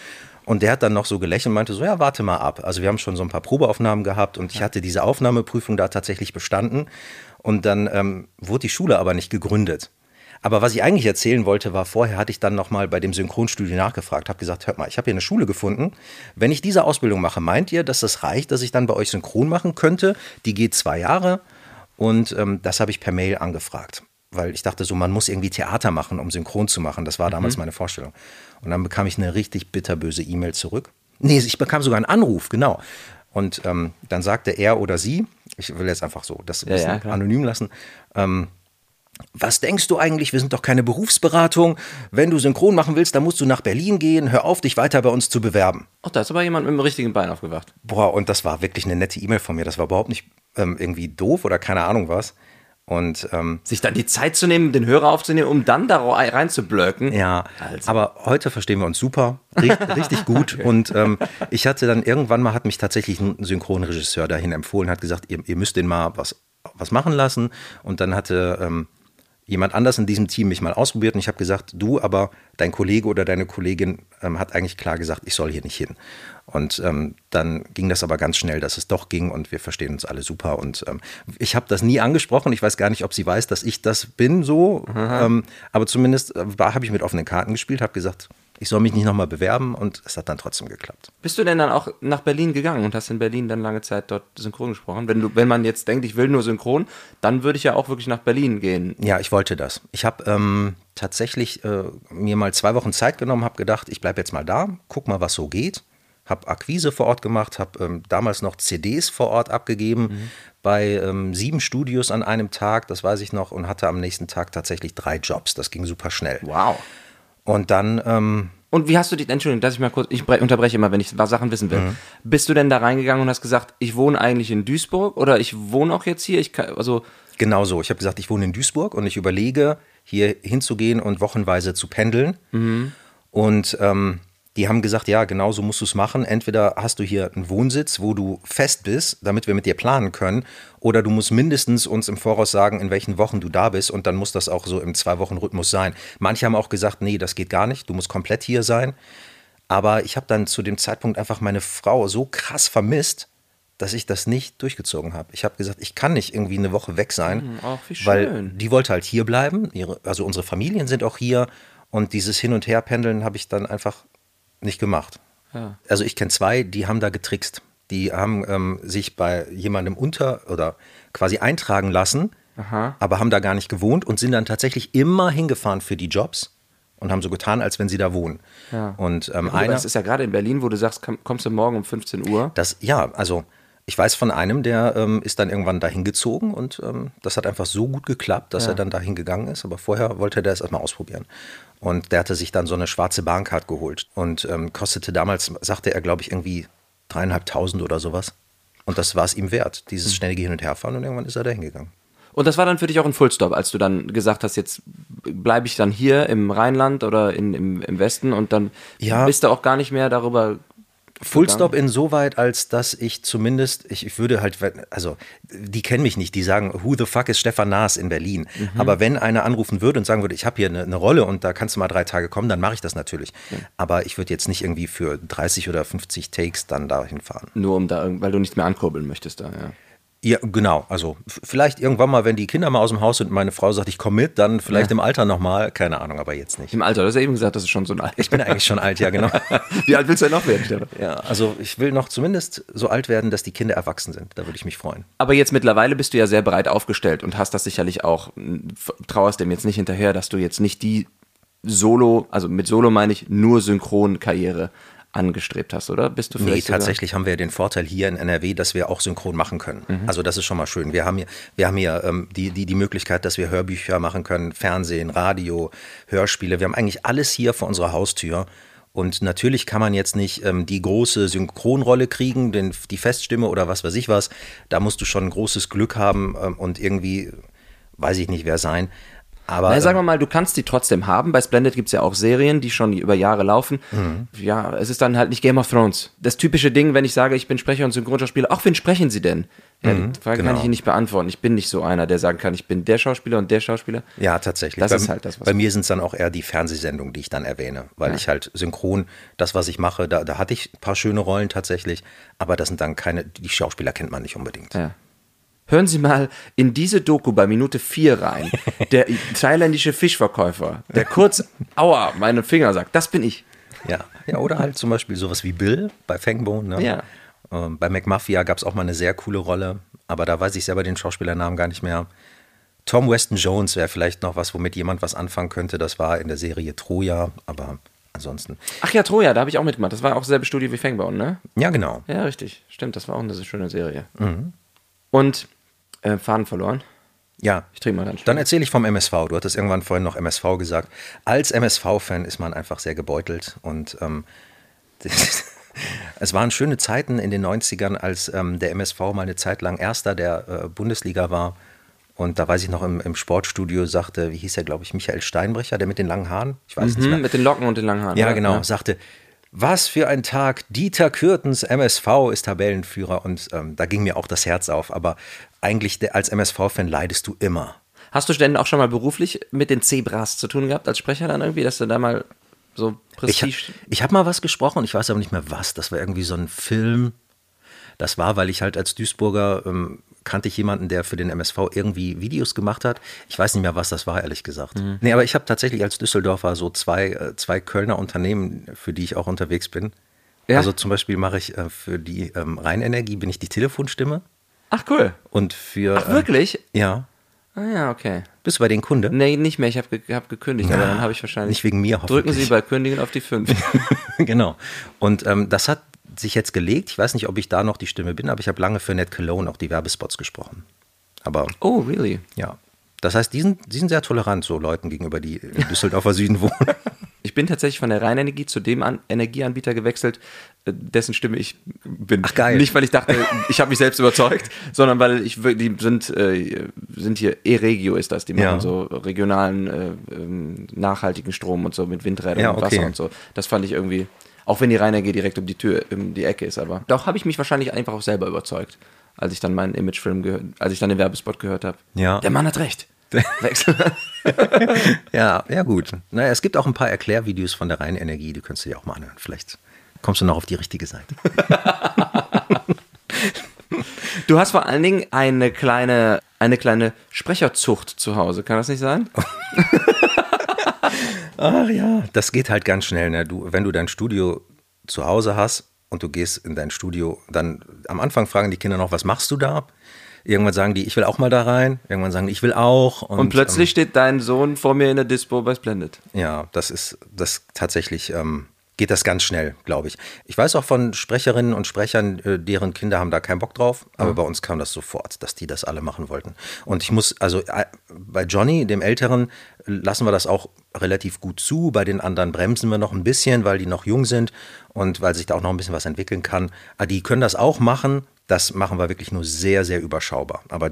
Und der hat dann noch so gelächelt und meinte so, ja, warte mal ab. Also wir haben schon so ein paar Probeaufnahmen gehabt und ich hatte diese Aufnahmeprüfung da tatsächlich bestanden. Und dann ähm, wurde die Schule aber nicht gegründet. Aber was ich eigentlich erzählen wollte, war, vorher hatte ich dann nochmal bei dem Synchronstudio nachgefragt, habe gesagt, hört mal, ich habe hier eine Schule gefunden. Wenn ich diese Ausbildung mache, meint ihr, dass das reicht, dass ich dann bei euch synchron machen könnte? Die geht zwei Jahre und ähm, das habe ich per Mail angefragt. Weil ich dachte so, man muss irgendwie Theater machen, um synchron zu machen. Das war damals mhm. meine Vorstellung. Und dann bekam ich eine richtig bitterböse E-Mail zurück. Nee, ich bekam sogar einen Anruf, genau. Und ähm, dann sagte er oder sie, ich will jetzt einfach so das ja, ja, anonym lassen, ähm, was denkst du eigentlich? Wir sind doch keine Berufsberatung. Wenn du synchron machen willst, dann musst du nach Berlin gehen. Hör auf, dich weiter bei uns zu bewerben. Ach, da ist aber jemand mit dem richtigen Bein aufgewacht. Boah, und das war wirklich eine nette E-Mail von mir. Das war überhaupt nicht ähm, irgendwie doof oder keine Ahnung was. Und ähm, sich dann die Zeit zu nehmen, den Hörer aufzunehmen, um dann da reinzublöcken. Ja, also. aber heute verstehen wir uns super, richtig, richtig gut. okay. Und ähm, ich hatte dann irgendwann mal, hat mich tatsächlich ein Synchronregisseur dahin empfohlen, hat gesagt, ihr, ihr müsst den mal was, was machen lassen. Und dann hatte ähm, jemand anders in diesem Team mich mal ausprobiert und ich habe gesagt, du, aber dein Kollege oder deine Kollegin ähm, hat eigentlich klar gesagt, ich soll hier nicht hin. Und ähm, dann ging das aber ganz schnell, dass es doch ging und wir verstehen uns alle super. Und ähm, ich habe das nie angesprochen. Ich weiß gar nicht, ob sie weiß, dass ich das bin so. Ähm, aber zumindest äh, habe ich mit offenen Karten gespielt, habe gesagt, ich soll mich nicht nochmal bewerben und es hat dann trotzdem geklappt. Bist du denn dann auch nach Berlin gegangen und hast in Berlin dann lange Zeit dort synchron gesprochen? Wenn, du, wenn man jetzt denkt, ich will nur synchron, dann würde ich ja auch wirklich nach Berlin gehen. Ja, ich wollte das. Ich habe ähm, tatsächlich äh, mir mal zwei Wochen Zeit genommen, habe gedacht, ich bleibe jetzt mal da, guck mal, was so geht. Habe Akquise vor Ort gemacht, habe ähm, damals noch CDs vor Ort abgegeben mhm. bei ähm, sieben Studios an einem Tag, das weiß ich noch, und hatte am nächsten Tag tatsächlich drei Jobs. Das ging super schnell. Wow. Und dann. Ähm, und wie hast du dich, Entschuldigung, dass ich mal kurz, ich unterbreche immer, wenn ich Sachen wissen will. Mhm. Bist du denn da reingegangen und hast gesagt, ich wohne eigentlich in Duisburg oder ich wohne auch jetzt hier? Ich kann, also genau so. Ich habe gesagt, ich wohne in Duisburg und ich überlege, hier hinzugehen und wochenweise zu pendeln. Mhm. Und ähm, die haben gesagt, ja, genau so musst du es machen. Entweder hast du hier einen Wohnsitz, wo du fest bist, damit wir mit dir planen können, oder du musst mindestens uns im Voraus sagen, in welchen Wochen du da bist und dann muss das auch so im Zwei-Wochen-Rhythmus sein. Manche haben auch gesagt, nee, das geht gar nicht, du musst komplett hier sein. Aber ich habe dann zu dem Zeitpunkt einfach meine Frau so krass vermisst, dass ich das nicht durchgezogen habe. Ich habe gesagt, ich kann nicht irgendwie eine Woche weg sein, Hm, ach, wie schön. weil die wollte halt hier bleiben. Also unsere Familien sind auch hier und dieses Hin- und Herpendeln habe ich dann einfach nicht gemacht. Ja. Also ich kenne zwei, die haben da getrickst. Die haben ähm, sich bei jemandem unter oder quasi eintragen lassen, aber haben da gar nicht gewohnt und sind dann tatsächlich immer hingefahren für die Jobs und haben so getan, als wenn sie da wohnen. Ja. Und ähm, Aber einer, das ist ja gerade in Berlin, wo du sagst, komm- kommst du morgen um 15 Uhr. das, ja, also ich weiß von einem, der ähm, ist dann irgendwann dahin gezogen und ähm, das hat einfach so gut geklappt, dass Ja. er dann dahin gegangen ist. Aber vorher wollte der es erstmal ausprobieren. Und der hatte sich dann so eine schwarze Bahncard geholt und ähm, kostete damals, sagte er, glaube ich, irgendwie dreieinhalbtausend oder sowas. Und das war es ihm wert, dieses Hm. schnelle Hin- und Herfahren und irgendwann ist er dahin gegangen. Und das war dann für dich auch ein Fullstop, als du dann gesagt hast, jetzt bleibe ich dann hier im Rheinland oder in, im, im Westen und dann Ja. bist du auch gar nicht mehr darüber. Fullstop insoweit, als dass ich zumindest, ich, ich würde halt, also die kennen mich nicht, die sagen, who the fuck ist Stefan Naas in Berlin? Aber wenn einer anrufen würde und sagen würde, ich habe hier eine, eine Rolle und da kannst du mal drei Tage kommen, dann mache ich das natürlich. Aber ich würde jetzt nicht irgendwie für 30 oder 50 Takes dann dahin fahren. Nur um da, weil du nicht mehr ankurbeln möchtest da, ja. Ja, genau. Also vielleicht irgendwann mal, wenn die Kinder mal aus dem Haus sind und meine Frau sagt, ich komme mit, dann vielleicht im Alter nochmal, keine Ahnung, aber jetzt nicht. Im Alter, du hast ja eben gesagt, das ist schon so ein Alter. Ich bin eigentlich schon alt, ja genau. Wie alt willst du denn noch werden, Stefan? Ja, also ich will noch zumindest so alt werden, dass die Kinder erwachsen sind. Da würde ich mich freuen. Aber jetzt mittlerweile bist du ja sehr breit aufgestellt und hast das sicherlich auch, trauerst dem jetzt nicht hinterher, dass du jetzt nicht die Solo, also mit Solo meine ich nur Synchronkarriere angestrebt hast, oder? Bist du Nee, vielleicht sogar- tatsächlich haben wir den Vorteil hier in NRW, dass wir auch synchron machen können. Also das ist schon mal schön. Wir haben hier, wir haben hier ähm, die, die, die Möglichkeit, dass wir Hörbücher machen können, Fernsehen, Radio, Hörspiele. Wir haben eigentlich alles hier vor unserer Haustür. Und natürlich kann man jetzt nicht ähm, die große Synchronrolle kriegen, den, die Feststimme oder was weiß ich was. Da musst du schon großes Glück haben ähm, und irgendwie, weiß ich nicht, wer sein. Aber Na, sagen wir mal, du kannst die trotzdem haben. Bei Splendid gibt es ja auch Serien, die schon über Jahre laufen. Mhm. Ja, es ist dann halt nicht Game of Thrones. Das typische Ding, wenn ich sage, ich bin Sprecher und Synchronschauspieler, auch wen sprechen sie denn? Ja, die Frage kann genau. ich Ihnen nicht beantworten. Ich bin nicht so einer, der sagen kann, ich bin der Schauspieler und der Schauspieler. Ja, tatsächlich. Das bei, ist halt das, was- bei mir sind es dann auch eher die Fernsehsendungen, die ich dann erwähne, weil ich halt synchron, das, was ich mache, da, da hatte ich ein paar schöne Rollen tatsächlich, aber das sind dann keine, die Schauspieler kennt man nicht unbedingt. Ja. Hören Sie mal in diese Doku bei Minute 4 rein. Der thailändische Fischverkäufer, der kurz, aua, meine Finger sagt, das bin ich. Ja, ja oder halt zum Beispiel sowas wie Bill bei Fangbone. Ne? Ja. Ähm, bei McMafia gab es auch mal eine sehr coole Rolle, aber da weiß ich selber den Schauspielernamen gar nicht mehr. Tom Weston Jones wäre vielleicht noch was, womit jemand was anfangen könnte. Das war in der Serie Troja, aber ansonsten. Ach ja, Troja, da habe ich auch mitgemacht. Das war auch selbe Studio wie Fangbauen, ne? Ja, genau. Ja, richtig. Stimmt, das war auch eine sehr schöne Serie. Mhm. Und äh, Faden verloren. Ja, Ich trinke mal dann. Dann erzähle ich vom MSV. Du hattest irgendwann vorhin noch MSV gesagt. Als MSV-Fan ist man einfach sehr gebeutelt und ähm, es waren schöne Zeiten in den 90ern, als ähm, der MSV mal eine Zeit lang Erster der äh, Bundesliga war. Und da weiß ich noch im, im Sportstudio sagte, wie hieß er, glaube ich, Michael Steinbrecher, der mit den langen Haaren? Ich weiß es nicht mehr. mit den Locken und den langen Haaren. Ja, oder? genau, sagte, was für ein Tag, Dieter Kürtens MSV ist Tabellenführer und ähm, da ging mir auch das Herz auf. Aber eigentlich als MSV-Fan leidest du immer. Hast du denn auch schon mal beruflich mit den Zebras zu tun gehabt als Sprecher dann irgendwie, dass du da mal so Ich, Prestige. ich habe mal was gesprochen, ich weiß aber nicht mehr was. Das war irgendwie so ein Film. Das war, weil ich halt als Duisburger ähm, kannte ich jemanden, der für den MSV irgendwie Videos gemacht hat. Ich weiß nicht mehr, was das war, ehrlich gesagt. Nee, aber ich habe tatsächlich als Düsseldorfer so zwei, äh, zwei Kölner Unternehmen, für die ich auch unterwegs bin. Ja. Also zum Beispiel mache ich äh, für die ähm, Rheinenergie bin ich die Telefonstimme Ach cool. und für Ach wirklich? Ähm, ja, Ah ja, okay. bist du bei den Kunde? Nee, nicht mehr. Ich habe ge hab gekündigt, aber dann habe ich wahrscheinlich. Nicht wegen mir, Drücken hoffentlich. Sie bei Kündigen auf die 5. genau. Und ähm, das hat sich jetzt gelegt. Ich weiß nicht, ob ich da noch die Stimme bin, aber ich habe lange für Ned Cologne auch die Werbespots gesprochen. Aber oh, really? ja. Das heißt, die sind, die sind sehr tolerant, so Leuten gegenüber, die im Düsseldorfer Süden wohnen. Ich bin tatsächlich von der Rheinenergie zu dem An Energieanbieter gewechselt, äh, dessen Stimme ich bin. Ach, geil. Nicht, weil ich dachte, ich habe mich selbst überzeugt, sondern weil ich die sind, äh, sind hier E-Regio ist das, die machen Ja. so regionalen äh, ähm, nachhaltigen Strom und so mit Windrädern Ja, und okay. Wasser und so. Das fand ich irgendwie, auch wenn die Rheinenergie direkt um die Tür, um die Ecke ist, aber doch habe ich mich wahrscheinlich einfach auch selber überzeugt, als ich dann meinen Imagefilm gehört, als ich dann den Werbespot gehört habe. Ja. Der Mann hat recht. Wechsel. ja, ja, gut. Naja, es gibt auch ein paar Erklärvideos von der Rheinenergie, die könntest du dir auch mal anhören. Vielleicht kommst du noch auf die richtige Seite. Du hast vor allen Dingen eine kleine, eine kleine Sprecherzucht zu Hause, kann das nicht sein? Ach ja, das geht halt ganz schnell. Ne? Du, wenn du dein Studio zu Hause hast und du gehst in dein Studio, dann am Anfang fragen die Kinder noch, was machst du da? Irgendwann sagen die, ich will auch mal da rein. Irgendwann sagen die, ich will auch. Und, und plötzlich ähm, steht dein Sohn vor mir in der Dispo bei Splendid. Ja, das ist das tatsächlich. Ähm, geht das ganz schnell, glaube ich. Ich weiß auch von Sprecherinnen und Sprechern, äh, deren Kinder haben da keinen Bock drauf, aber mhm. bei uns kam das sofort, dass die das alle machen wollten. Und ich muss, also äh, bei Johnny, dem Älteren, lassen wir das auch relativ gut zu. Bei den anderen bremsen wir noch ein bisschen, weil die noch jung sind und weil sich da auch noch ein bisschen was entwickeln kann. Aber die können das auch machen, das machen wir wirklich nur sehr, sehr überschaubar. Aber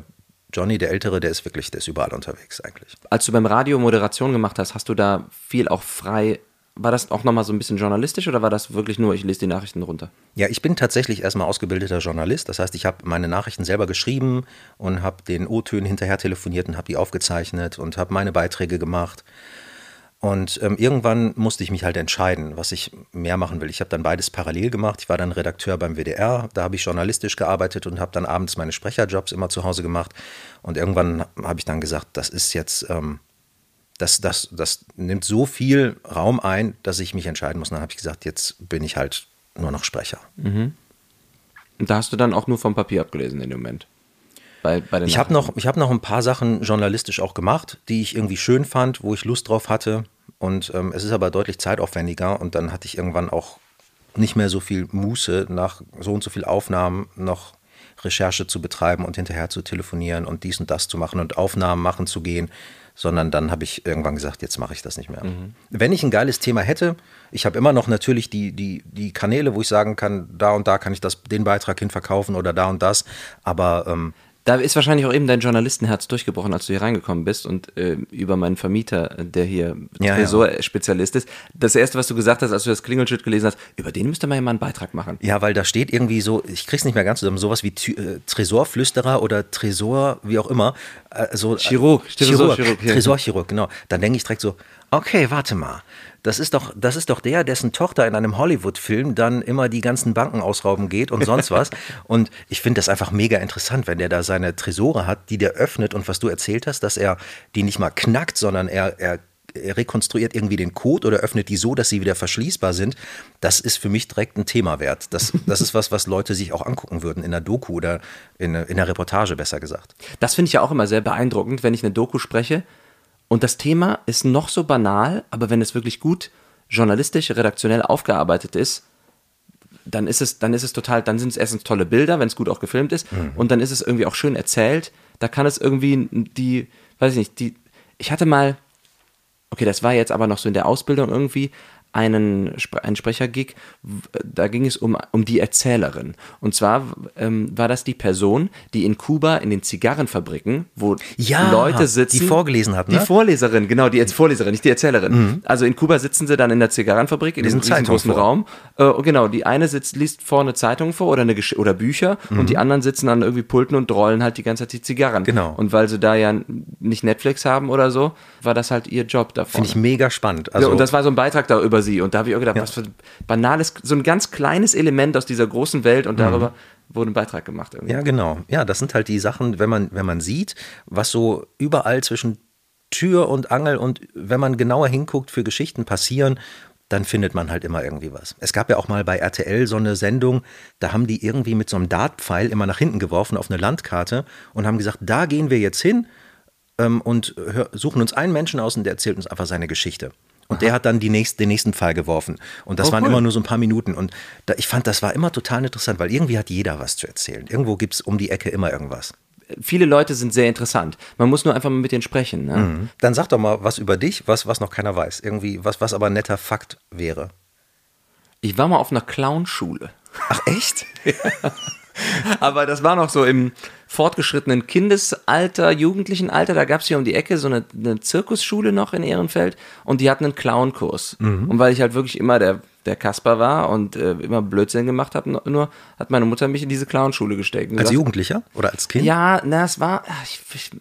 Johnny, der Ältere, der ist wirklich, der ist überall unterwegs eigentlich. Als du beim Radio Moderation gemacht hast, hast du da viel auch frei war das auch nochmal so ein bisschen journalistisch oder war das wirklich nur, ich lese die Nachrichten runter? Ja, ich bin tatsächlich erstmal ausgebildeter Journalist. Das heißt, ich habe meine Nachrichten selber geschrieben und habe den O-Tönen hinterher telefoniert und habe die aufgezeichnet und habe meine Beiträge gemacht. Und ähm, irgendwann musste ich mich halt entscheiden, was ich mehr machen will. Ich habe dann beides parallel gemacht. Ich war dann Redakteur beim WDR, da habe ich journalistisch gearbeitet und habe dann abends meine Sprecherjobs immer zu Hause gemacht. Und irgendwann habe ich dann gesagt, das ist jetzt, ähm, das, das, das nimmt so viel Raum ein, dass ich mich entscheiden muss. Und dann habe ich gesagt, jetzt bin ich halt nur noch Sprecher. Mhm. Und da hast du dann auch nur vom Papier abgelesen in dem Moment? Bei, bei ich habe noch, hab noch ein paar Sachen journalistisch auch gemacht, die ich irgendwie schön fand, wo ich Lust drauf hatte. Und ähm, es ist aber deutlich zeitaufwendiger. Und dann hatte ich irgendwann auch nicht mehr so viel Muße, nach so und so viel Aufnahmen noch Recherche zu betreiben und hinterher zu telefonieren und dies und das zu machen und Aufnahmen machen zu gehen, sondern dann habe ich irgendwann gesagt, jetzt mache ich das nicht mehr. Mhm. Wenn ich ein geiles Thema hätte, ich habe immer noch natürlich die, die, die Kanäle, wo ich sagen kann, da und da kann ich das, den Beitrag hinverkaufen oder da und das, aber ähm, da ist wahrscheinlich auch eben dein Journalistenherz durchgebrochen, als du hier reingekommen bist und äh, über meinen Vermieter, der hier ja, Tresor-Spezialist ist. Das erste, was du gesagt hast, als du das Klingelschild gelesen hast, über den müsste man ja mal einen Beitrag machen. Ja, weil da steht irgendwie so, ich krieg's nicht mehr ganz zusammen, sowas wie äh, Tresorflüsterer oder Tresor, wie auch immer. Äh, so, Chirurg, Chirurg, Chirurg, Tresorchirurg, genau. Dann denke ich direkt so, okay, warte mal. Das ist doch, das ist doch der, dessen Tochter in einem Hollywood-Film dann immer die ganzen Banken ausrauben geht und sonst was. und ich finde das einfach mega interessant, wenn der da seine Tresore hat, die der öffnet und was du erzählt hast, dass er die nicht mal knackt, sondern er, er er rekonstruiert irgendwie den Code oder öffnet die so, dass sie wieder verschließbar sind, das ist für mich direkt ein Thema wert. Das, das ist was, was Leute sich auch angucken würden in der Doku oder in, in der Reportage, besser gesagt. Das finde ich ja auch immer sehr beeindruckend, wenn ich eine Doku spreche und das Thema ist noch so banal, aber wenn es wirklich gut journalistisch, redaktionell aufgearbeitet ist, dann ist es, dann ist es total, dann sind es erstens tolle Bilder, wenn es gut auch gefilmt ist, mhm. und dann ist es irgendwie auch schön erzählt. Da kann es irgendwie die, weiß ich nicht, die, ich hatte mal, okay, das war jetzt aber noch so in der Ausbildung irgendwie, einen, einen Sprechergig, da ging es um, um die Erzählerin. Und zwar ähm, war das die Person, die in Kuba in den Zigarrenfabriken, wo ja, Leute sitzen. Die vorgelesen hat, ne? Die Vorleserin, genau, die Vorleserin, nicht die Erzählerin. Mhm. Also in Kuba sitzen sie dann in der Zigarrenfabrik, in diesem großen Raum. Äh, genau, die eine sitzt, liest vorne Zeitungen vor oder, eine Gesch oder Bücher mhm. und die anderen sitzen an irgendwie Pulten und rollen halt die ganze Zeit die Zigarren. Genau. Und weil sie da ja nicht Netflix haben oder so, war das halt ihr Job davon. Finde ich mega spannend. Also, ja, und das war so ein Beitrag da über sie. Und da habe ich auch gedacht, ja. was für ein banales, so ein ganz kleines Element aus dieser großen Welt und darüber mhm. wurde ein Beitrag gemacht. Irgendwie. Ja, genau. Ja, das sind halt die Sachen, wenn man, wenn man sieht, was so überall zwischen Tür und Angel und wenn man genauer hinguckt, für Geschichten passieren, dann findet man halt immer irgendwie was. Es gab ja auch mal bei RTL so eine Sendung, da haben die irgendwie mit so einem Dartpfeil immer nach hinten geworfen auf eine Landkarte und haben gesagt, da gehen wir jetzt hin ähm, und suchen uns einen Menschen aus und der erzählt uns einfach seine Geschichte. Und der hat dann nächst, den nächsten Fall geworfen. Und das oh, waren cool. immer nur so ein paar Minuten. Und da, ich fand, das war immer total interessant, weil irgendwie hat jeder was zu erzählen. Irgendwo gibt es um die Ecke immer irgendwas. Viele Leute sind sehr interessant. Man muss nur einfach mal mit denen sprechen. Ne? Mhm. Dann sag doch mal was über dich, was, was noch keiner weiß. Irgendwie, was, was aber ein netter Fakt wäre. Ich war mal auf einer Clownschule. Ach echt? Aber das war noch so im fortgeschrittenen Kindesalter, jugendlichen Alter. Da gab es hier um die Ecke so eine, eine, Zirkusschule noch in Ehrenfeld und die hatten einen Clownkurs. Mhm. Und weil ich halt wirklich immer der, der Kasper war und äh, immer Blödsinn gemacht habe, nur hat meine Mutter mich in diese Clownschule gesteckt. Als gesagt, Jugendlicher oder als Kind? Ja, na, es war, ich, ich,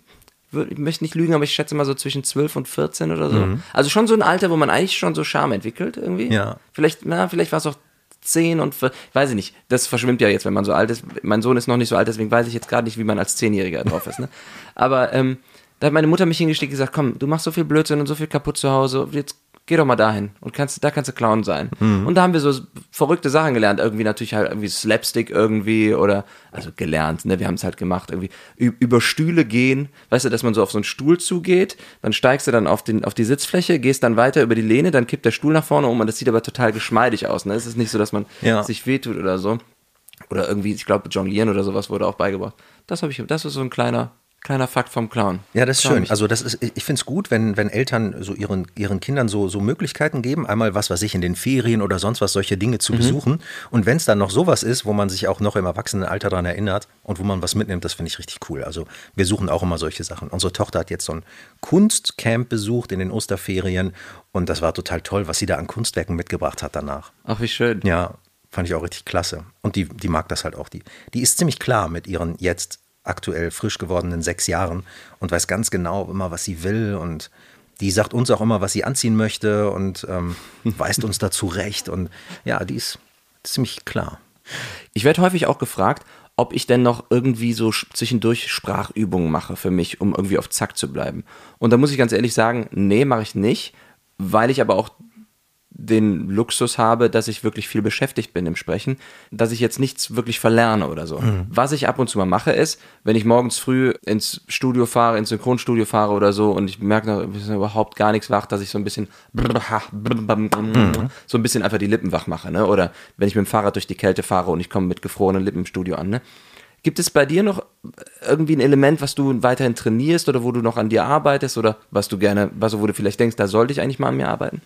ich möchte nicht lügen, aber ich schätze mal so zwischen 12 und 14 oder so. Mhm. Also schon so ein Alter, wo man eigentlich schon so Charme entwickelt irgendwie. Ja. Vielleicht, na, vielleicht war es auch zehn und weiß ich nicht. Das verschwimmt ja jetzt, wenn man so alt ist. Mein Sohn ist noch nicht so alt, deswegen weiß ich jetzt gerade nicht, wie man als Zehnjähriger drauf ist. Ne? Aber ähm, da hat meine Mutter mich hingesteckt und gesagt, komm, du machst so viel Blödsinn und so viel kaputt zu Hause, jetzt geh doch mal dahin und kannst, da kannst du Clown sein. Mhm. Und da haben wir so verrückte Sachen gelernt, irgendwie natürlich halt irgendwie Slapstick irgendwie oder, also gelernt, ne, wir haben es halt gemacht, irgendwie über Stühle gehen, weißt du, dass man so auf so einen Stuhl zugeht, dann steigst du dann auf, den, auf die Sitzfläche, gehst dann weiter über die Lehne, dann kippt der Stuhl nach vorne um und das sieht aber total geschmeidig aus, ne, es ist nicht so, dass man ja. sich wehtut oder so. Oder irgendwie, ich glaube, Jonglieren oder sowas wurde auch beigebracht. Das habe ich, das ist so ein kleiner Kleiner Fakt vom Clown. Ja, das ist Clown schön. Also das ist, ich finde es gut, wenn, wenn Eltern so ihren, ihren Kindern so, so Möglichkeiten geben, einmal was weiß ich, in den Ferien oder sonst was, solche Dinge zu mhm. besuchen. Und wenn es dann noch sowas ist, wo man sich auch noch im Erwachsenenalter daran erinnert und wo man was mitnimmt, das finde ich richtig cool. Also wir suchen auch immer solche Sachen. Unsere Tochter hat jetzt so ein Kunstcamp besucht in den Osterferien und das war total toll, was sie da an Kunstwerken mitgebracht hat danach. Ach, wie schön. Ja, fand ich auch richtig klasse. Und die, die mag das halt auch. Die, die ist ziemlich klar mit ihren jetzt aktuell frisch gewordenen sechs Jahren und weiß ganz genau immer, was sie will und die sagt uns auch immer, was sie anziehen möchte und ähm, weist uns dazu recht und ja, die ist ziemlich klar. Ich werde häufig auch gefragt, ob ich denn noch irgendwie so zwischendurch Sprachübungen mache für mich, um irgendwie auf Zack zu bleiben. Und da muss ich ganz ehrlich sagen, nee, mache ich nicht, weil ich aber auch den Luxus habe, dass ich wirklich viel beschäftigt bin im Sprechen, dass ich jetzt nichts wirklich verlerne oder so. Mhm. Was ich ab und zu mal mache, ist, wenn ich morgens früh ins Studio fahre, ins Synchronstudio fahre oder so und ich merke noch, ich bin überhaupt gar nichts wach, dass ich so ein bisschen mhm. so ein bisschen einfach die Lippen wach mache, ne? Oder wenn ich mit dem Fahrrad durch die Kälte fahre und ich komme mit gefrorenen Lippen im Studio an, ne? Gibt es bei dir noch irgendwie ein Element, was du weiterhin trainierst oder wo du noch an dir arbeitest oder was du gerne, was wo du vielleicht denkst, da sollte ich eigentlich mal an mir arbeiten?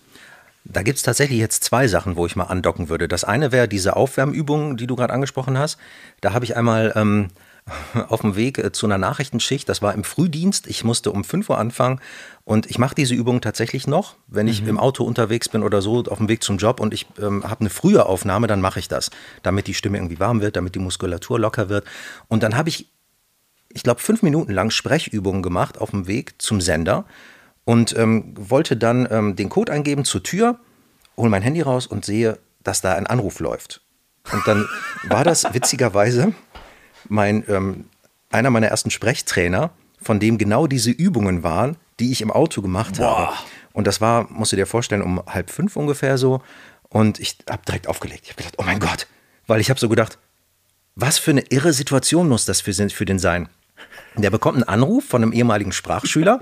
Da gibt es tatsächlich jetzt zwei Sachen, wo ich mal andocken würde. Das eine wäre diese Aufwärmübung, die du gerade angesprochen hast. Da habe ich einmal ähm, auf dem Weg äh, zu einer Nachrichtenschicht, das war im Frühdienst, ich musste um 5 Uhr anfangen und ich mache diese Übung tatsächlich noch, wenn ich mhm. im Auto unterwegs bin oder so, auf dem Weg zum Job und ich ähm, habe eine frühe Aufnahme, dann mache ich das, damit die Stimme irgendwie warm wird, damit die Muskulatur locker wird. Und dann habe ich, ich glaube, fünf Minuten lang Sprechübungen gemacht auf dem Weg zum Sender und ähm, wollte dann ähm, den Code eingeben zur Tür, hole mein Handy raus und sehe, dass da ein Anruf läuft. Und dann war das witzigerweise mein, ähm, einer meiner ersten Sprechtrainer, von dem genau diese Übungen waren, die ich im Auto gemacht Boah. habe. Und das war, musst du dir vorstellen, um halb fünf ungefähr so. Und ich habe direkt aufgelegt. Ich habe gedacht, oh mein Gott, weil ich habe so gedacht, was für eine irre Situation muss das für, für den sein? Der bekommt einen Anruf von einem ehemaligen Sprachschüler,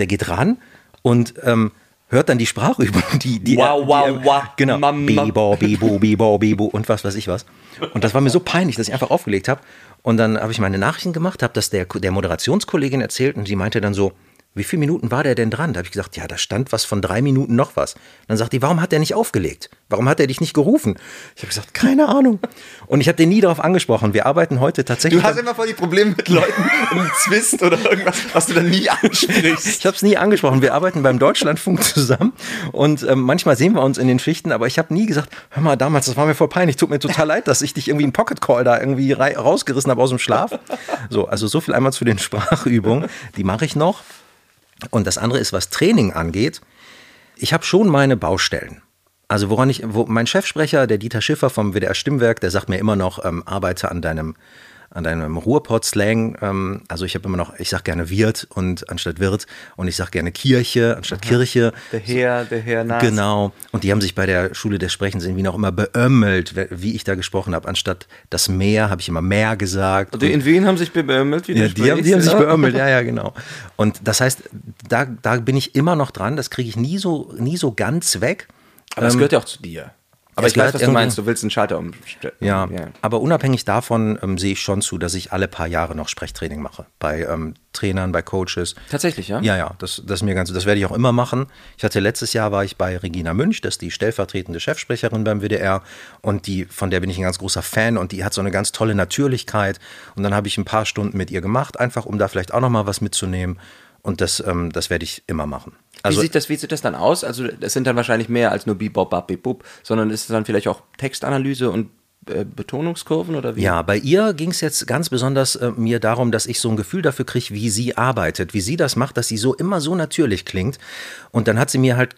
der geht ran und ähm, hört dann die Sprachübung, die, die wow, wow, die, wow, genau, Bibo, Bibo, Bibo, Bibo und was weiß ich was. Und das war mir so peinlich, dass ich einfach aufgelegt habe. Und dann habe ich meine Nachrichten gemacht, habe das der, der Moderationskollegin erzählt und sie meinte dann so, wie viele Minuten war der denn dran? Da habe ich gesagt, ja, da stand was von drei Minuten noch was. Dann sagt die, warum hat der nicht aufgelegt? Warum hat er dich nicht gerufen? Ich habe gesagt, keine Ahnung. Und ich habe den nie darauf angesprochen. Wir arbeiten heute tatsächlich. Du hast immer voll die Probleme mit Leuten im Zwist oder irgendwas, was du dann nie ansprichst. ich habe es nie angesprochen. Wir arbeiten beim Deutschlandfunk zusammen und ähm, manchmal sehen wir uns in den Schichten, aber ich habe nie gesagt, hör mal, damals, das war mir voll peinlich. Tut mir total leid, dass ich dich irgendwie einen Pocket Call da irgendwie rausgerissen habe aus dem Schlaf. So, also so viel einmal zu den Sprachübungen. Die mache ich noch. Und das andere ist, was Training angeht. Ich habe schon meine Baustellen. Also woran ich, wo mein Chefsprecher, der Dieter Schiffer vom WDR Stimmwerk, der sagt mir immer noch, ähm, arbeite an deinem an deinem Ruhrpott-Slang. Ähm, also ich habe immer noch, ich sage gerne Wirt und anstatt Wirt und ich sage gerne Kirche anstatt Aha. Kirche. Der Herr, der Herr Nas. Genau. Und die haben sich bei der Schule des Sprechens irgendwie noch immer beömmelt, wie ich da gesprochen habe. Anstatt das Meer habe ich immer mehr gesagt. Und in Wien haben sich beömmelt? Wie ja, die haben, die haben sich beömmelt, ja, ja, genau. Und das heißt, da, da bin ich immer noch dran. Das kriege ich nie so, nie so ganz weg. Aber das ähm, gehört ja auch zu dir. Aber ich weiß, was du meinst. Du willst einen Schalter umstellen. Ja, ja, aber unabhängig davon ähm, sehe ich schon zu, dass ich alle paar Jahre noch Sprechtraining mache. Bei ähm, Trainern, bei Coaches. Tatsächlich, ja? Ja, ja. Das, das, ist mir ganz, das werde ich auch immer machen. Ich hatte letztes Jahr war ich bei Regina Münch, das ist die stellvertretende Chefsprecherin beim WDR. Und die, von der bin ich ein ganz großer Fan und die hat so eine ganz tolle Natürlichkeit. Und dann habe ich ein paar Stunden mit ihr gemacht, einfach um da vielleicht auch nochmal was mitzunehmen. Und das, ähm, das werde ich immer machen. Also, wie, sieht das, wie sieht das dann aus? Also, das sind dann wahrscheinlich mehr als nur Bebop, Bap, Bebop, sondern ist es dann vielleicht auch Textanalyse und äh, Betonungskurven oder wie? Ja, bei ihr ging es jetzt ganz besonders äh, mir darum, dass ich so ein Gefühl dafür kriege, wie sie arbeitet, wie sie das macht, dass sie so immer so natürlich klingt. Und dann hat sie mir halt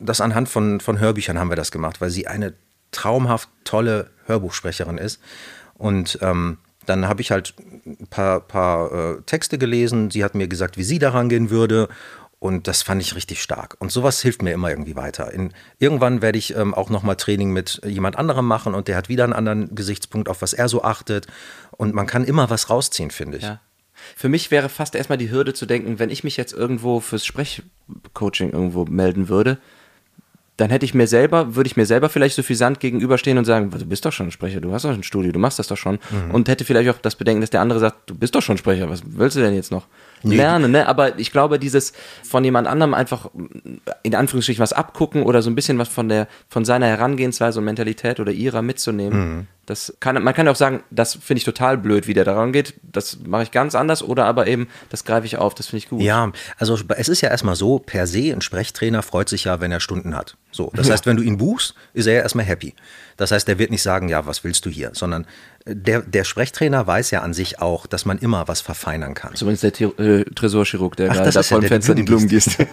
das anhand von, von Hörbüchern haben wir das gemacht, weil sie eine traumhaft tolle Hörbuchsprecherin ist. Und ähm, dann habe ich halt ein paar, paar äh, Texte gelesen. Sie hat mir gesagt, wie sie daran gehen würde. Und das fand ich richtig stark. Und sowas hilft mir immer irgendwie weiter. In, irgendwann werde ich ähm, auch nochmal Training mit jemand anderem machen und der hat wieder einen anderen Gesichtspunkt, auf was er so achtet. Und man kann immer was rausziehen, finde ich. Ja. Für mich wäre fast erstmal die Hürde zu denken, wenn ich mich jetzt irgendwo fürs Sprechcoaching irgendwo melden würde, dann hätte ich mir selber, würde ich mir selber vielleicht so viel Sand gegenüberstehen und sagen, du bist doch schon ein Sprecher, du hast doch ein Studio, du machst das doch schon. Mhm. Und hätte vielleicht auch das Bedenken, dass der andere sagt, du bist doch schon Sprecher, was willst du denn jetzt noch? Lernen, ne? Aber ich glaube, dieses von jemand anderem einfach in Anführungsstrichen was abgucken oder so ein bisschen was von der, von seiner Herangehensweise und Mentalität oder ihrer mitzunehmen, mhm. Das kann, man kann ja auch sagen, das finde ich total blöd, wie der daran geht. Das mache ich ganz anders oder aber eben, das greife ich auf, das finde ich gut. Ja, also es ist ja erstmal so, per se, ein Sprechtrainer freut sich ja, wenn er Stunden hat. So, das heißt, wenn du ihn buchst, ist er ja erstmal happy. Das heißt, der wird nicht sagen, ja, was willst du hier, sondern der, der Sprechtrainer weiß ja an sich auch, dass man immer was verfeinern kann. Zumindest der The äh, Tresorchirurg, der Ach, gerade da vor dem Fenster die Blumen gießt.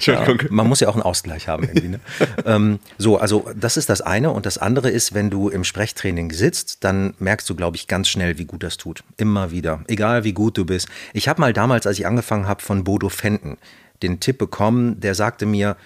Ja, man muss ja auch einen Ausgleich haben irgendwie. Ne? ähm, so, also das ist das eine. Und das andere ist, wenn du im Sprechtraining sitzt, dann merkst du, glaube ich, ganz schnell, wie gut das tut. Immer wieder. Egal wie gut du bist. Ich habe mal damals, als ich angefangen habe, von Bodo Fenton den Tipp bekommen, der sagte mir,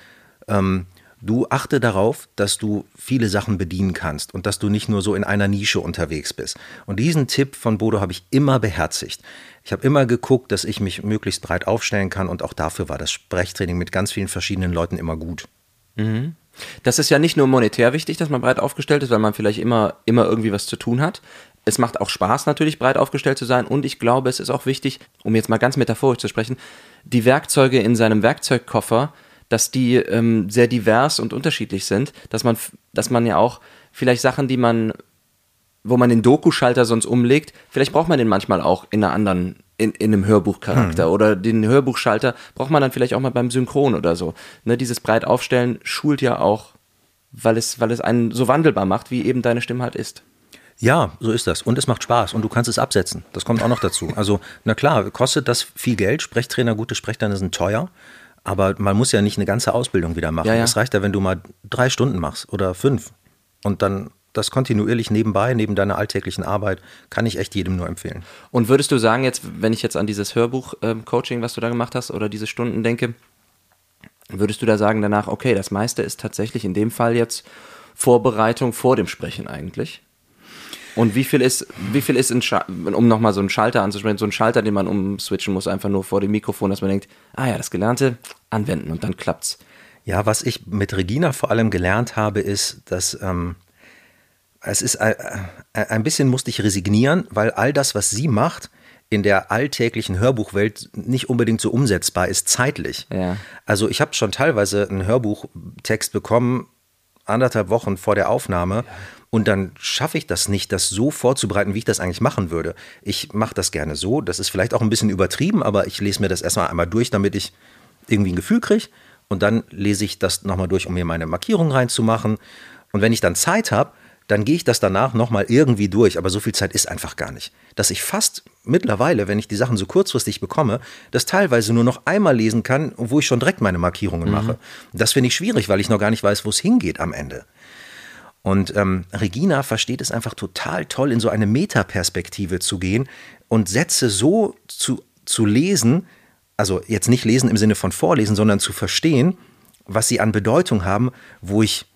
ähm, Du achte darauf, dass du viele Sachen bedienen kannst und dass du nicht nur so in einer Nische unterwegs bist. Und diesen Tipp von Bodo habe ich immer beherzigt. Ich habe immer geguckt, dass ich mich möglichst breit aufstellen kann und auch dafür war das Sprechtraining mit ganz vielen verschiedenen Leuten immer gut. Mhm. Das ist ja nicht nur monetär wichtig, dass man breit aufgestellt ist, weil man vielleicht immer, immer irgendwie was zu tun hat. Es macht auch Spaß natürlich, breit aufgestellt zu sein. Und ich glaube, es ist auch wichtig, um jetzt mal ganz metaphorisch zu sprechen, die Werkzeuge in seinem Werkzeugkoffer dass die ähm, sehr divers und unterschiedlich sind, dass man, dass man ja auch vielleicht Sachen, die man, wo man den Doku-Schalter sonst umlegt, vielleicht braucht man den manchmal auch in einer anderen, in, in einem Hörbuchcharakter mhm. oder den Hörbuchschalter braucht man dann vielleicht auch mal beim Synchron oder so. Ne, dieses breit aufstellen schult ja auch, weil es, weil es einen so wandelbar macht, wie eben deine Stimme halt ist. Ja, so ist das. Und es macht Spaß und du kannst es absetzen. Das kommt auch noch dazu. Also, na klar, kostet das viel Geld. Sprechtrainer, gute Sprechtrainer sind teuer. Aber man muss ja nicht eine ganze Ausbildung wieder machen. Es ja, ja. reicht ja, wenn du mal drei Stunden machst oder fünf. Und dann das kontinuierlich nebenbei, neben deiner alltäglichen Arbeit, kann ich echt jedem nur empfehlen. Und würdest du sagen, jetzt, wenn ich jetzt an dieses Hörbuch-Coaching, ähm, was du da gemacht hast, oder diese Stunden denke, würdest du da sagen danach, okay, das meiste ist tatsächlich in dem Fall jetzt Vorbereitung vor dem Sprechen eigentlich? Und wie viel ist, wie viel ist, ein um nochmal so einen Schalter anzusprechen, so ein Schalter, den man umswitchen muss, einfach nur vor dem Mikrofon, dass man denkt, ah ja, das Gelernte anwenden und dann klappt's. Ja, was ich mit Regina vor allem gelernt habe, ist, dass ähm, es ist ein, äh, ein bisschen musste ich resignieren, weil all das, was sie macht, in der alltäglichen Hörbuchwelt nicht unbedingt so umsetzbar ist zeitlich. Ja. Also ich habe schon teilweise einen Hörbuchtext bekommen, anderthalb Wochen vor der Aufnahme. Und dann schaffe ich das nicht, das so vorzubereiten, wie ich das eigentlich machen würde. Ich mache das gerne so. Das ist vielleicht auch ein bisschen übertrieben, aber ich lese mir das erstmal einmal durch, damit ich irgendwie ein Gefühl kriege. Und dann lese ich das nochmal durch, um mir meine Markierung reinzumachen. Und wenn ich dann Zeit habe, dann gehe ich das danach nochmal irgendwie durch. Aber so viel Zeit ist einfach gar nicht. Dass ich fast mittlerweile, wenn ich die Sachen so kurzfristig bekomme, das teilweise nur noch einmal lesen kann, wo ich schon direkt meine Markierungen mhm. mache. Das finde ich schwierig, weil ich noch gar nicht weiß, wo es hingeht am Ende. Und ähm, Regina versteht es einfach total toll, in so eine Metaperspektive zu gehen und Sätze so zu, zu lesen, also jetzt nicht lesen im Sinne von vorlesen, sondern zu verstehen, was sie an Bedeutung haben, wo ich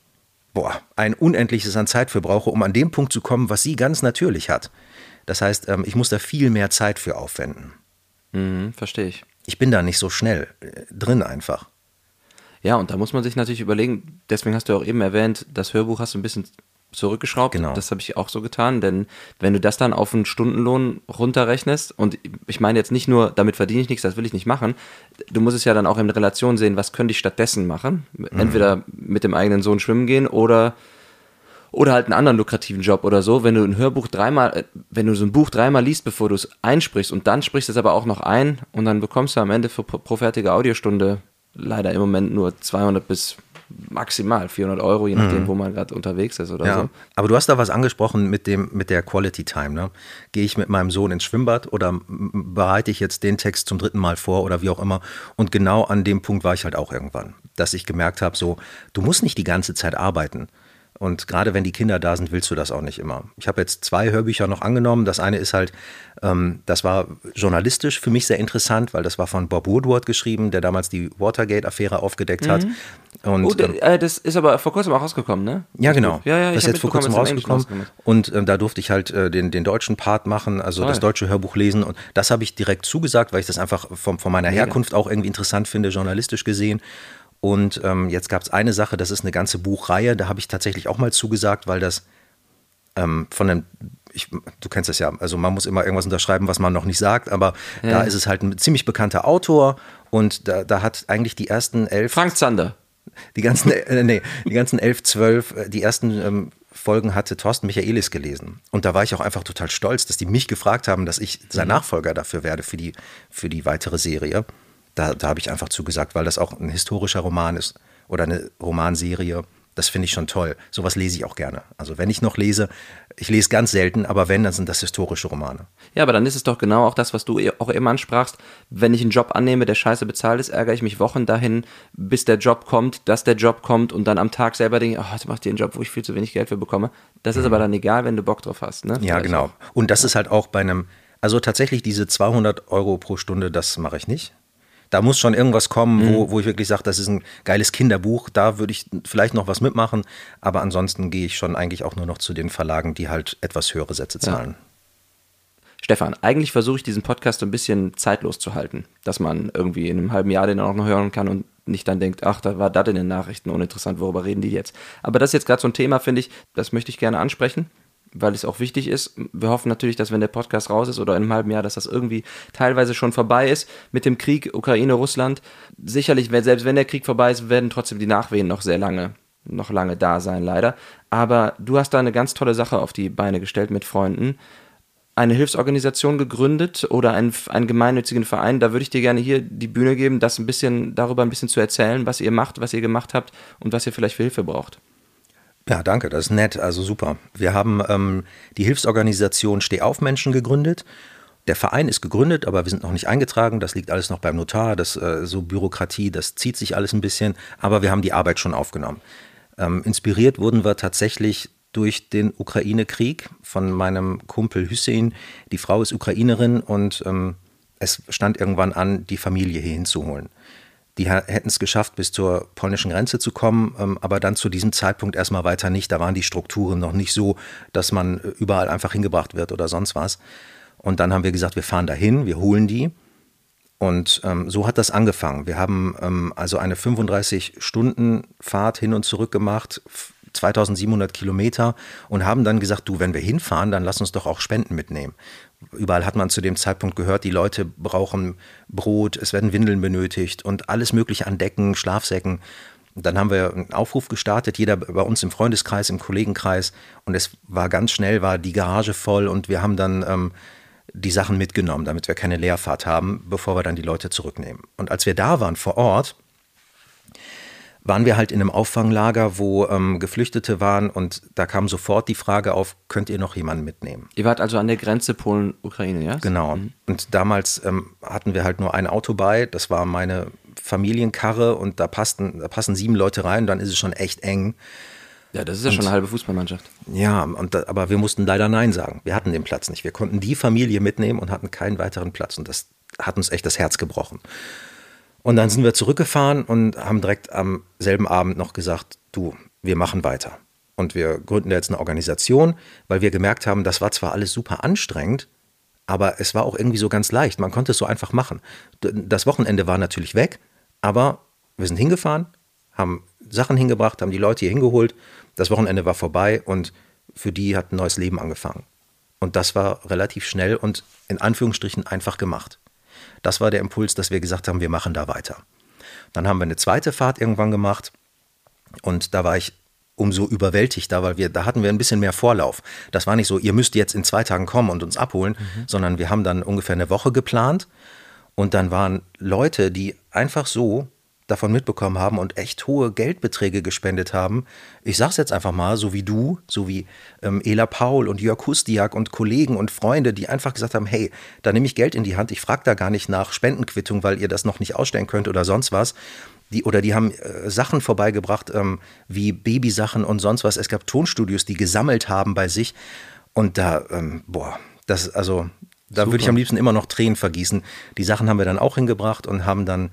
boah, ein unendliches an Zeit für brauche, um an dem Punkt zu kommen, was sie ganz natürlich hat. Das heißt, ähm, ich muss da viel mehr Zeit für aufwenden. Mhm, verstehe ich. Ich bin da nicht so schnell äh, drin einfach. Ja, und da muss man sich natürlich überlegen, deswegen hast du auch eben erwähnt, das Hörbuch hast du ein bisschen zurückgeschraubt. Genau. Das habe ich auch so getan, denn wenn du das dann auf einen Stundenlohn runterrechnest, und ich meine jetzt nicht nur, damit verdiene ich nichts, das will ich nicht machen, du musst es ja dann auch in Relation sehen, was könnte ich stattdessen machen? Mhm. Entweder mit dem eigenen Sohn schwimmen gehen oder oder halt einen anderen lukrativen Job oder so, wenn du ein Hörbuch dreimal, äh, wenn du so ein Buch dreimal liest, bevor du es einsprichst und dann sprichst du es aber auch noch ein und dann bekommst du am Ende für pro fertige Audiostunde leider im Moment nur 200 bis maximal 400 Euro, je nachdem, mhm. wo man gerade unterwegs ist oder ja. so. Aber du hast da was angesprochen mit dem mit der Quality Time. Ne? Gehe ich mit meinem Sohn ins Schwimmbad oder bereite ich jetzt den Text zum dritten Mal vor oder wie auch immer? Und genau an dem Punkt war ich halt auch irgendwann, dass ich gemerkt habe, so du musst nicht die ganze Zeit arbeiten Und gerade wenn die Kinder da sind, willst du das auch nicht immer. Ich habe jetzt zwei Hörbücher noch angenommen. Das eine ist halt, ähm, das war journalistisch für mich sehr interessant, weil das war von Bob Woodward geschrieben, der damals die Watergate-Affäre aufgedeckt hat. Mhm. Und, Oh, ähm, äh, das ist aber vor kurzem auch rausgekommen, ne? ja, genau. Ja, ja, das ist jetzt vor kurzem rausgekommen. Und ähm, da durfte ich halt äh, den, den deutschen Part machen, also das Toll. deutsche Hörbuch lesen. Und das habe ich direkt zugesagt, weil ich das einfach vom, von meiner Herkunft auch irgendwie interessant finde, journalistisch gesehen. Und ähm, jetzt gab es eine Sache, das ist eine ganze Buchreihe, da habe ich tatsächlich auch mal zugesagt, weil das ähm, von einem, ich, du kennst das ja, also man muss immer irgendwas unterschreiben, was man noch nicht sagt, aber da ist es halt ein ziemlich bekannter Autor und da, da hat eigentlich die ersten elf Frank Zander. die ganzen, äh, nee, die ganzen elf, zwölf, äh, die ersten ähm, Folgen hatte Thorsten Michaelis gelesen. Und da war ich auch einfach total stolz, dass die mich gefragt haben, dass ich sein Nachfolger dafür werde für die, für die weitere Serie. Da, da habe ich einfach zugesagt, weil das auch ein historischer Roman ist oder eine Romanserie. Das finde ich schon toll. Sowas lese ich auch gerne. Also wenn ich noch lese, ich lese ganz selten, aber wenn, dann sind das historische Romane. Ja, aber dann ist es doch genau auch das, was du eh- auch eben ansprachst. Wenn ich einen Job annehme, der scheiße bezahlt ist, ärgere ich mich Wochen dahin, bis der Job kommt, dass der Job kommt und dann am Tag selber denke, oh, jetzt macht ihr einen Job, wo ich viel zu wenig Geld für bekomme. Das ist aber dann egal, wenn du Bock drauf hast. Ne? Ja, Vielleicht genau. Und das ist halt auch bei einem, also tatsächlich diese 200 Euro pro Stunde, das mache ich nicht. Da muss schon irgendwas kommen, wo, wo ich wirklich sage, das ist ein geiles Kinderbuch, da würde ich vielleicht noch was mitmachen, aber ansonsten gehe ich schon eigentlich auch nur noch zu den Verlagen, die halt etwas höhere Sätze zahlen. Stefan, eigentlich versuche ich diesen Podcast so ein bisschen zeitlos zu halten, dass man irgendwie in einem halben Jahr den auch noch hören kann und nicht dann denkt, ach, da war das in den Nachrichten uninteressant, worüber reden die jetzt. Aber das ist jetzt gerade so ein Thema, finde ich, das möchte ich gerne ansprechen, weil es auch wichtig ist. Wir hoffen natürlich, dass wenn der Podcast raus ist oder in einem halben Jahr, dass das irgendwie teilweise schon vorbei ist mit dem Krieg Ukraine, Russland. Sicherlich, selbst wenn der Krieg vorbei ist, werden trotzdem die Nachwehen noch sehr lange, noch lange da sein, leider. Aber du hast da eine ganz tolle Sache auf die Beine gestellt mit Freunden eine Hilfsorganisation gegründet oder einen, einen gemeinnützigen Verein. Da würde ich dir gerne hier die Bühne geben, das ein bisschen darüber ein bisschen zu erzählen, was ihr macht, was ihr gemacht habt und was ihr vielleicht für Hilfe braucht. Ja, danke, das ist nett, also super. Wir haben ähm, die Hilfsorganisation Stehaufmenschen gegründet. Der Verein ist gegründet, aber wir sind noch nicht eingetragen. Das liegt alles noch beim Notar. Das äh, so Bürokratie, das zieht sich alles ein bisschen. Aber wir haben die Arbeit schon aufgenommen. Ähm, inspiriert wurden wir tatsächlich durch den Ukraine-Krieg von meinem Kumpel Hussein. Die Frau ist Ukrainerin und ähm, es stand irgendwann an, die Familie hier hinzuholen. Die hätten es geschafft, bis zur polnischen Grenze zu kommen, ähm, aber dann zu diesem Zeitpunkt erstmal weiter nicht. Da waren die Strukturen noch nicht so, dass man äh, überall einfach hingebracht wird oder sonst was. Und dann haben wir gesagt, wir fahren dahin, wir holen die. Und ähm, so hat das angefangen. Wir haben ähm, also eine 35-Stunden-Fahrt hin und zurück gemacht, 2700 Kilometer und haben dann gesagt, du, wenn wir hinfahren, dann lass uns doch auch Spenden mitnehmen. Überall hat man zu dem Zeitpunkt gehört, die Leute brauchen Brot, es werden Windeln benötigt und alles Mögliche an Decken, Schlafsäcken. Dann haben wir einen Aufruf gestartet, jeder bei uns im Freundeskreis, im Kollegenkreis. Und es war ganz schnell, war die Garage voll und wir haben dann ähm, die Sachen mitgenommen, damit wir keine Leerfahrt haben, bevor wir dann die Leute zurücknehmen. Und als wir da waren vor Ort, waren wir halt in einem Auffanglager, wo ähm, Geflüchtete waren und da kam sofort die Frage auf, könnt ihr noch jemanden mitnehmen? Ihr wart also an der Grenze Polen-Ukraine, ja? Genau. Und damals ähm, hatten wir halt nur ein Auto bei, das war meine Familienkarre und da passten, da passen sieben Leute rein, dann ist es schon echt eng. Ja, das ist ja schon eine halbe Fußballmannschaft. Ja, und da, aber wir mussten leider Nein sagen. Wir hatten den Platz nicht. Wir konnten die Familie mitnehmen und hatten keinen weiteren Platz. Und das hat uns echt das Herz gebrochen. Und dann sind wir zurückgefahren und haben direkt am selben Abend noch gesagt, du, wir machen weiter. Und wir gründen jetzt eine Organisation, weil wir gemerkt haben, das war zwar alles super anstrengend, aber es war auch irgendwie so ganz leicht. Man konnte es so einfach machen. Das Wochenende war natürlich weg, aber wir sind hingefahren, haben Sachen hingebracht, haben die Leute hier hingeholt. Das Wochenende war vorbei und für die hat ein neues Leben angefangen. Und das war relativ schnell und in Anführungsstrichen einfach gemacht. Das war der Impuls, dass wir gesagt haben, wir machen da weiter. Dann haben wir eine zweite Fahrt irgendwann gemacht und da war ich umso überwältigter, weil wir, da hatten wir ein bisschen mehr Vorlauf. Das war nicht so, ihr müsst jetzt in zwei Tagen kommen und uns abholen, sondern wir haben dann ungefähr eine Woche geplant und dann waren Leute, die einfach so davon mitbekommen haben und echt hohe Geldbeträge gespendet haben. Ich sag's jetzt einfach mal, so wie du, so wie ähm, Ela Paul und Jörg Hustiak und Kollegen und Freunde, die einfach gesagt haben, hey, da nehme ich Geld in die Hand, ich frage da gar nicht nach Spendenquittung, weil ihr das noch nicht ausstellen könnt oder sonst was. Die, oder die haben äh, Sachen vorbeigebracht, ähm, wie Babysachen und sonst was. Es gab Tonstudios, die gesammelt haben bei sich. Und da, ähm, boah, das, also, da würde ich am liebsten immer noch Tränen vergießen. Die Sachen haben wir dann auch hingebracht und haben dann,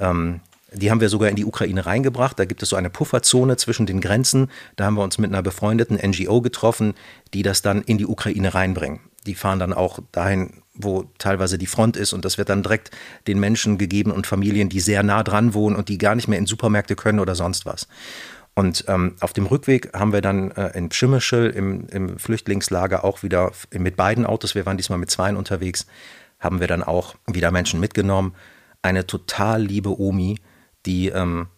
ähm, die haben wir sogar in die Ukraine reingebracht. Da gibt es so eine Pufferzone zwischen den Grenzen. Da haben wir uns mit einer befreundeten NGO getroffen, die das dann in die Ukraine reinbringen. Die fahren dann auch dahin, wo teilweise die Front ist und das wird dann direkt den Menschen gegeben und Familien, die sehr nah dran wohnen und die gar nicht mehr in Supermärkte können oder sonst was. Und ähm, auf dem Rückweg haben wir dann äh, in Pschimmischel im, im Flüchtlingslager auch wieder mit beiden Autos, wir waren diesmal mit zweien unterwegs, haben wir dann auch wieder Menschen mitgenommen. Eine total liebe Omi, die ähm,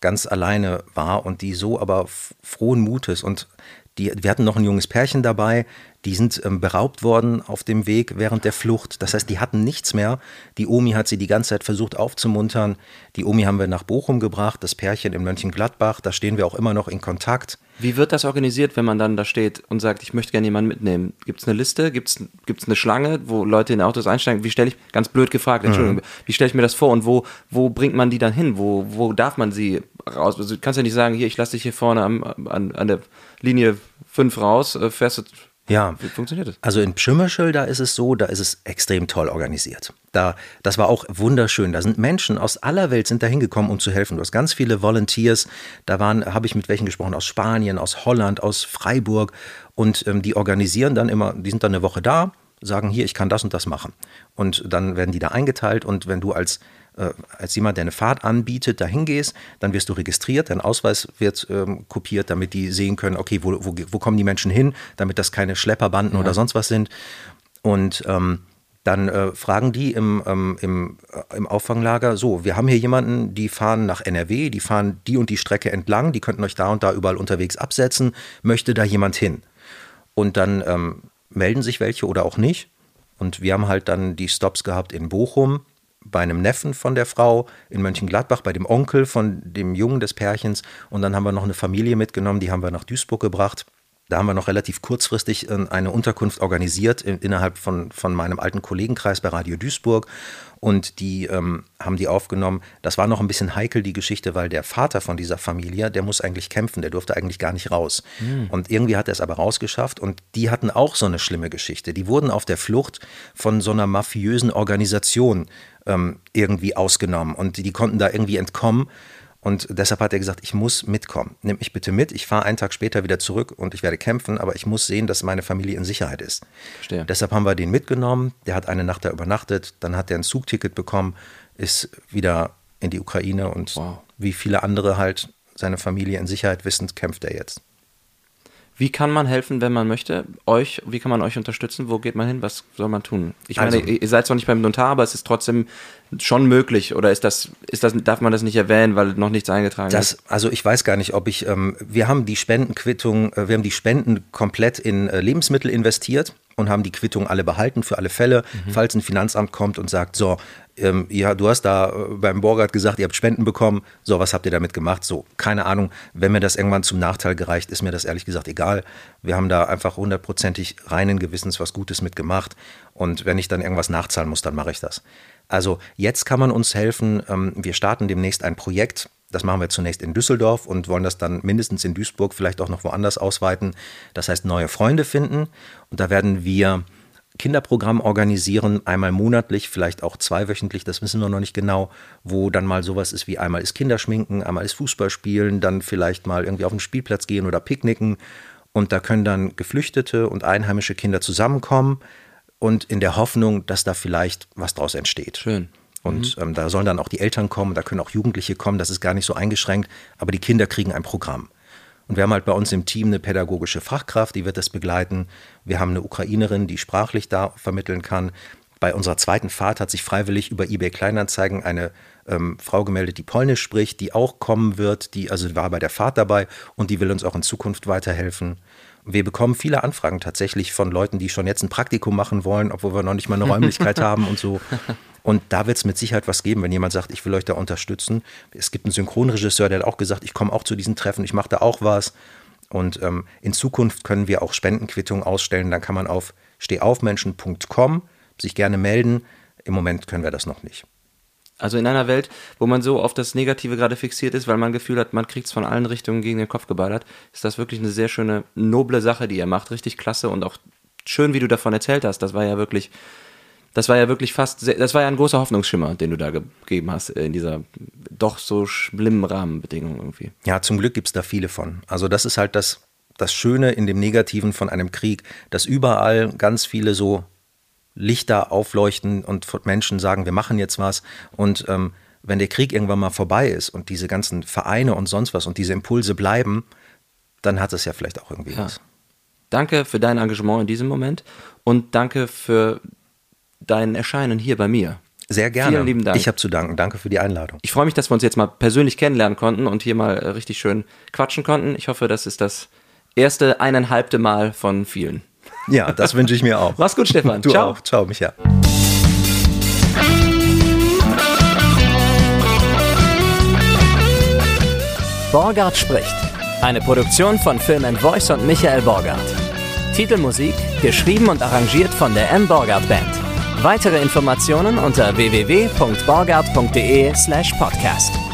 ganz alleine war und die so aber frohen Mutes und die, wir hatten noch ein junges Pärchen dabei, die sind ähm, beraubt worden auf dem Weg während der Flucht. Das heißt, die hatten nichts mehr. Die Omi hat sie die ganze Zeit versucht aufzumuntern. Die Omi haben wir nach Bochum gebracht, das Pärchen in Mönchengladbach. Da stehen wir auch immer noch in Kontakt. Wie wird das organisiert, wenn man dann da steht und sagt, ich möchte gerne jemanden mitnehmen? Gibt es eine Liste? Gibt es eine Schlange, wo Leute in Autos einsteigen? Wie stelle ich, ganz blöd gefragt, Entschuldigung, mhm. wie stelle ich mir das vor und wo, wo bringt man die dann hin? Wo, wo darf man sie raus? Also, du kannst ja nicht sagen, hier, ich lasse dich hier vorne am, an, an der Linie 5 raus, äh, fährst du ja. Wie funktioniert das? Also in Pschimmerschel, da ist es so, da ist es extrem toll organisiert. Da, das war auch wunderschön. Da sind Menschen aus aller Welt sind da hingekommen, um zu helfen. Du hast ganz viele Volunteers. Da waren, habe ich mit welchen gesprochen, aus Spanien, aus Holland, aus Freiburg. Und ähm, die organisieren dann immer, die sind dann eine Woche da, sagen hier, ich kann das und das machen. Und dann werden die da eingeteilt. Und wenn du als äh, als jemand, der eine Fahrt anbietet, dahin gehst, dann wirst du registriert, dein Ausweis wird ähm, kopiert, damit die sehen können, okay, wo, wo, wo, kommen die Menschen hin, damit das keine Schlepperbanden ja. oder sonst was sind. Und ähm, dann äh, fragen die im, ähm, im, äh, im Auffanglager, so, wir haben hier jemanden, die fahren nach NRW, die fahren die und die Strecke entlang, die könnten euch da und da überall unterwegs absetzen, möchte da jemand hin? Und dann ähm, melden sich welche oder auch nicht. Und wir haben halt dann die Stops gehabt in Bochum, bei einem Neffen von der Frau in Mönchengladbach, bei dem Onkel von dem Jungen des Pärchens. Und dann haben wir noch eine Familie mitgenommen, die haben wir nach Duisburg gebracht. Da haben wir noch relativ kurzfristig äh, eine Unterkunft organisiert innerhalb von, von meinem alten Kollegenkreis bei Radio Duisburg. Und die ähm, haben die aufgenommen. Das war noch ein bisschen heikel, die Geschichte, weil der Vater von dieser Familie, der muss eigentlich kämpfen, der durfte eigentlich gar nicht raus. Mhm. Und irgendwie hat er es aber rausgeschafft. Und die hatten auch so eine schlimme Geschichte. Die wurden auf der Flucht von so einer mafiösen Organisation ähm, irgendwie ausgenommen. Und die konnten da irgendwie entkommen. Und deshalb hat er gesagt, ich muss mitkommen. Nimm mich bitte mit. Ich fahre einen Tag später wieder zurück und ich werde kämpfen, aber ich muss sehen, dass meine Familie in Sicherheit ist. Verstehe. Deshalb haben wir den mitgenommen. Der hat eine Nacht da übernachtet. Dann hat er ein Zugticket bekommen, ist wieder in die Ukraine und wow. wie viele andere halt seine Familie in Sicherheit wissend kämpft er jetzt. Wie kann man helfen, wenn man möchte? Euch, wie kann man euch unterstützen? Wo geht man hin? Was soll man tun? Ich meine, also, ihr seid zwar nicht beim Notar, aber es ist trotzdem schon möglich. Oder ist das, ist das, darf man das nicht erwähnen, weil noch nichts eingetragen das, ist? Also ich weiß gar nicht, ob ich, ähm, wir haben die Spendenquittung, äh, wir haben die Spenden komplett in äh, Lebensmittel investiert und haben die Quittung alle behalten für alle Fälle, mhm. falls ein Finanzamt kommt und sagt, so, ähm, ja, du hast da äh, beim Borgert gesagt, ihr habt Spenden bekommen, so, was habt ihr damit gemacht? So, keine Ahnung, wenn mir das irgendwann zum Nachteil gereicht, ist mir das ehrlich gesagt egal. Wir haben da einfach hundertprozentig reinen Gewissens was Gutes mitgemacht und wenn ich dann irgendwas nachzahlen muss, dann mache ich das. Also jetzt kann man uns helfen, ähm, wir starten demnächst ein Projekt, das machen wir zunächst in Düsseldorf und wollen das dann mindestens in Duisburg, vielleicht auch noch woanders ausweiten. Das heißt, neue Freunde finden. Und da werden wir Kinderprogramm organisieren, einmal monatlich, vielleicht auch zweiwöchentlich, das wissen wir noch nicht genau, wo dann mal sowas ist wie einmal ist Kinderschminken, einmal ist Fußballspielen, dann vielleicht mal irgendwie auf den Spielplatz gehen oder picknicken. Und da können dann geflüchtete und einheimische Kinder zusammenkommen und in der Hoffnung, dass da vielleicht was draus entsteht. Schön. Und mhm. ähm, da sollen dann auch die Eltern kommen, da können auch Jugendliche kommen, das ist gar nicht so eingeschränkt, aber die Kinder kriegen ein Programm. Und wir haben halt bei uns im Team eine pädagogische Fachkraft, die wird das begleiten. Wir haben eine Ukrainerin, die sprachlich da vermitteln kann. Bei unserer zweiten Fahrt hat sich freiwillig über eBay Kleinanzeigen eine ähm, Frau gemeldet, die Polnisch spricht, die auch kommen wird, die also war bei der Fahrt dabei und die will uns auch in Zukunft weiterhelfen. Wir bekommen viele Anfragen tatsächlich von Leuten, die schon jetzt ein Praktikum machen wollen, obwohl wir noch nicht mal eine Räumlichkeit haben und so. Und da wird es mit Sicherheit was geben, wenn jemand sagt, ich will euch da unterstützen. Es gibt einen Synchronregisseur, der hat auch gesagt, ich komme auch zu diesen Treffen, ich mache da auch was. Und ähm, in Zukunft können wir auch Spendenquittungen ausstellen. Dann kann man auf stehaufmenschen.com sich gerne melden. Im Moment können wir das noch nicht. Also in einer Welt, wo man so auf das Negative gerade fixiert ist, weil man Gefühl hat, man kriegt es von allen Richtungen gegen den Kopf geballert, ist das wirklich eine sehr schöne, noble Sache, die ihr macht. Richtig klasse und auch schön, wie du davon erzählt hast. Das war ja wirklich, das war ja wirklich fast, sehr, das war ja ein großer Hoffnungsschimmer, den du da gegeben hast in dieser doch so schlimmen Rahmenbedingung irgendwie. Ja, zum Glück gibt es da viele von. Also das ist halt das, das Schöne in dem Negativen von einem Krieg, dass überall ganz viele so Lichter aufleuchten und Menschen sagen, wir machen jetzt was. Und ähm, wenn der Krieg irgendwann mal vorbei ist und diese ganzen Vereine und sonst was und diese Impulse bleiben, dann hat es ja vielleicht auch irgendwie ja. was. Danke für dein Engagement in diesem Moment und danke für dein Erscheinen hier bei mir. Sehr gerne. Vielen lieben Dank. Ich habe zu danken. Danke für die Einladung. Ich freue mich, dass wir uns jetzt mal persönlich kennenlernen konnten und hier mal äh, richtig schön quatschen konnten. Ich hoffe, das ist das erste eineinhalbte Mal von vielen. Ja, das wünsche ich mir auch. Mach's gut, Stefan. Du Ciao. auch. Ciao, Micha. Borgard spricht. Eine Produktion von Film Voice und Michael Borgard. Titelmusik geschrieben und arrangiert von der M. Borgard Band. Weitere Informationen unter www.borgard.de slash podcast.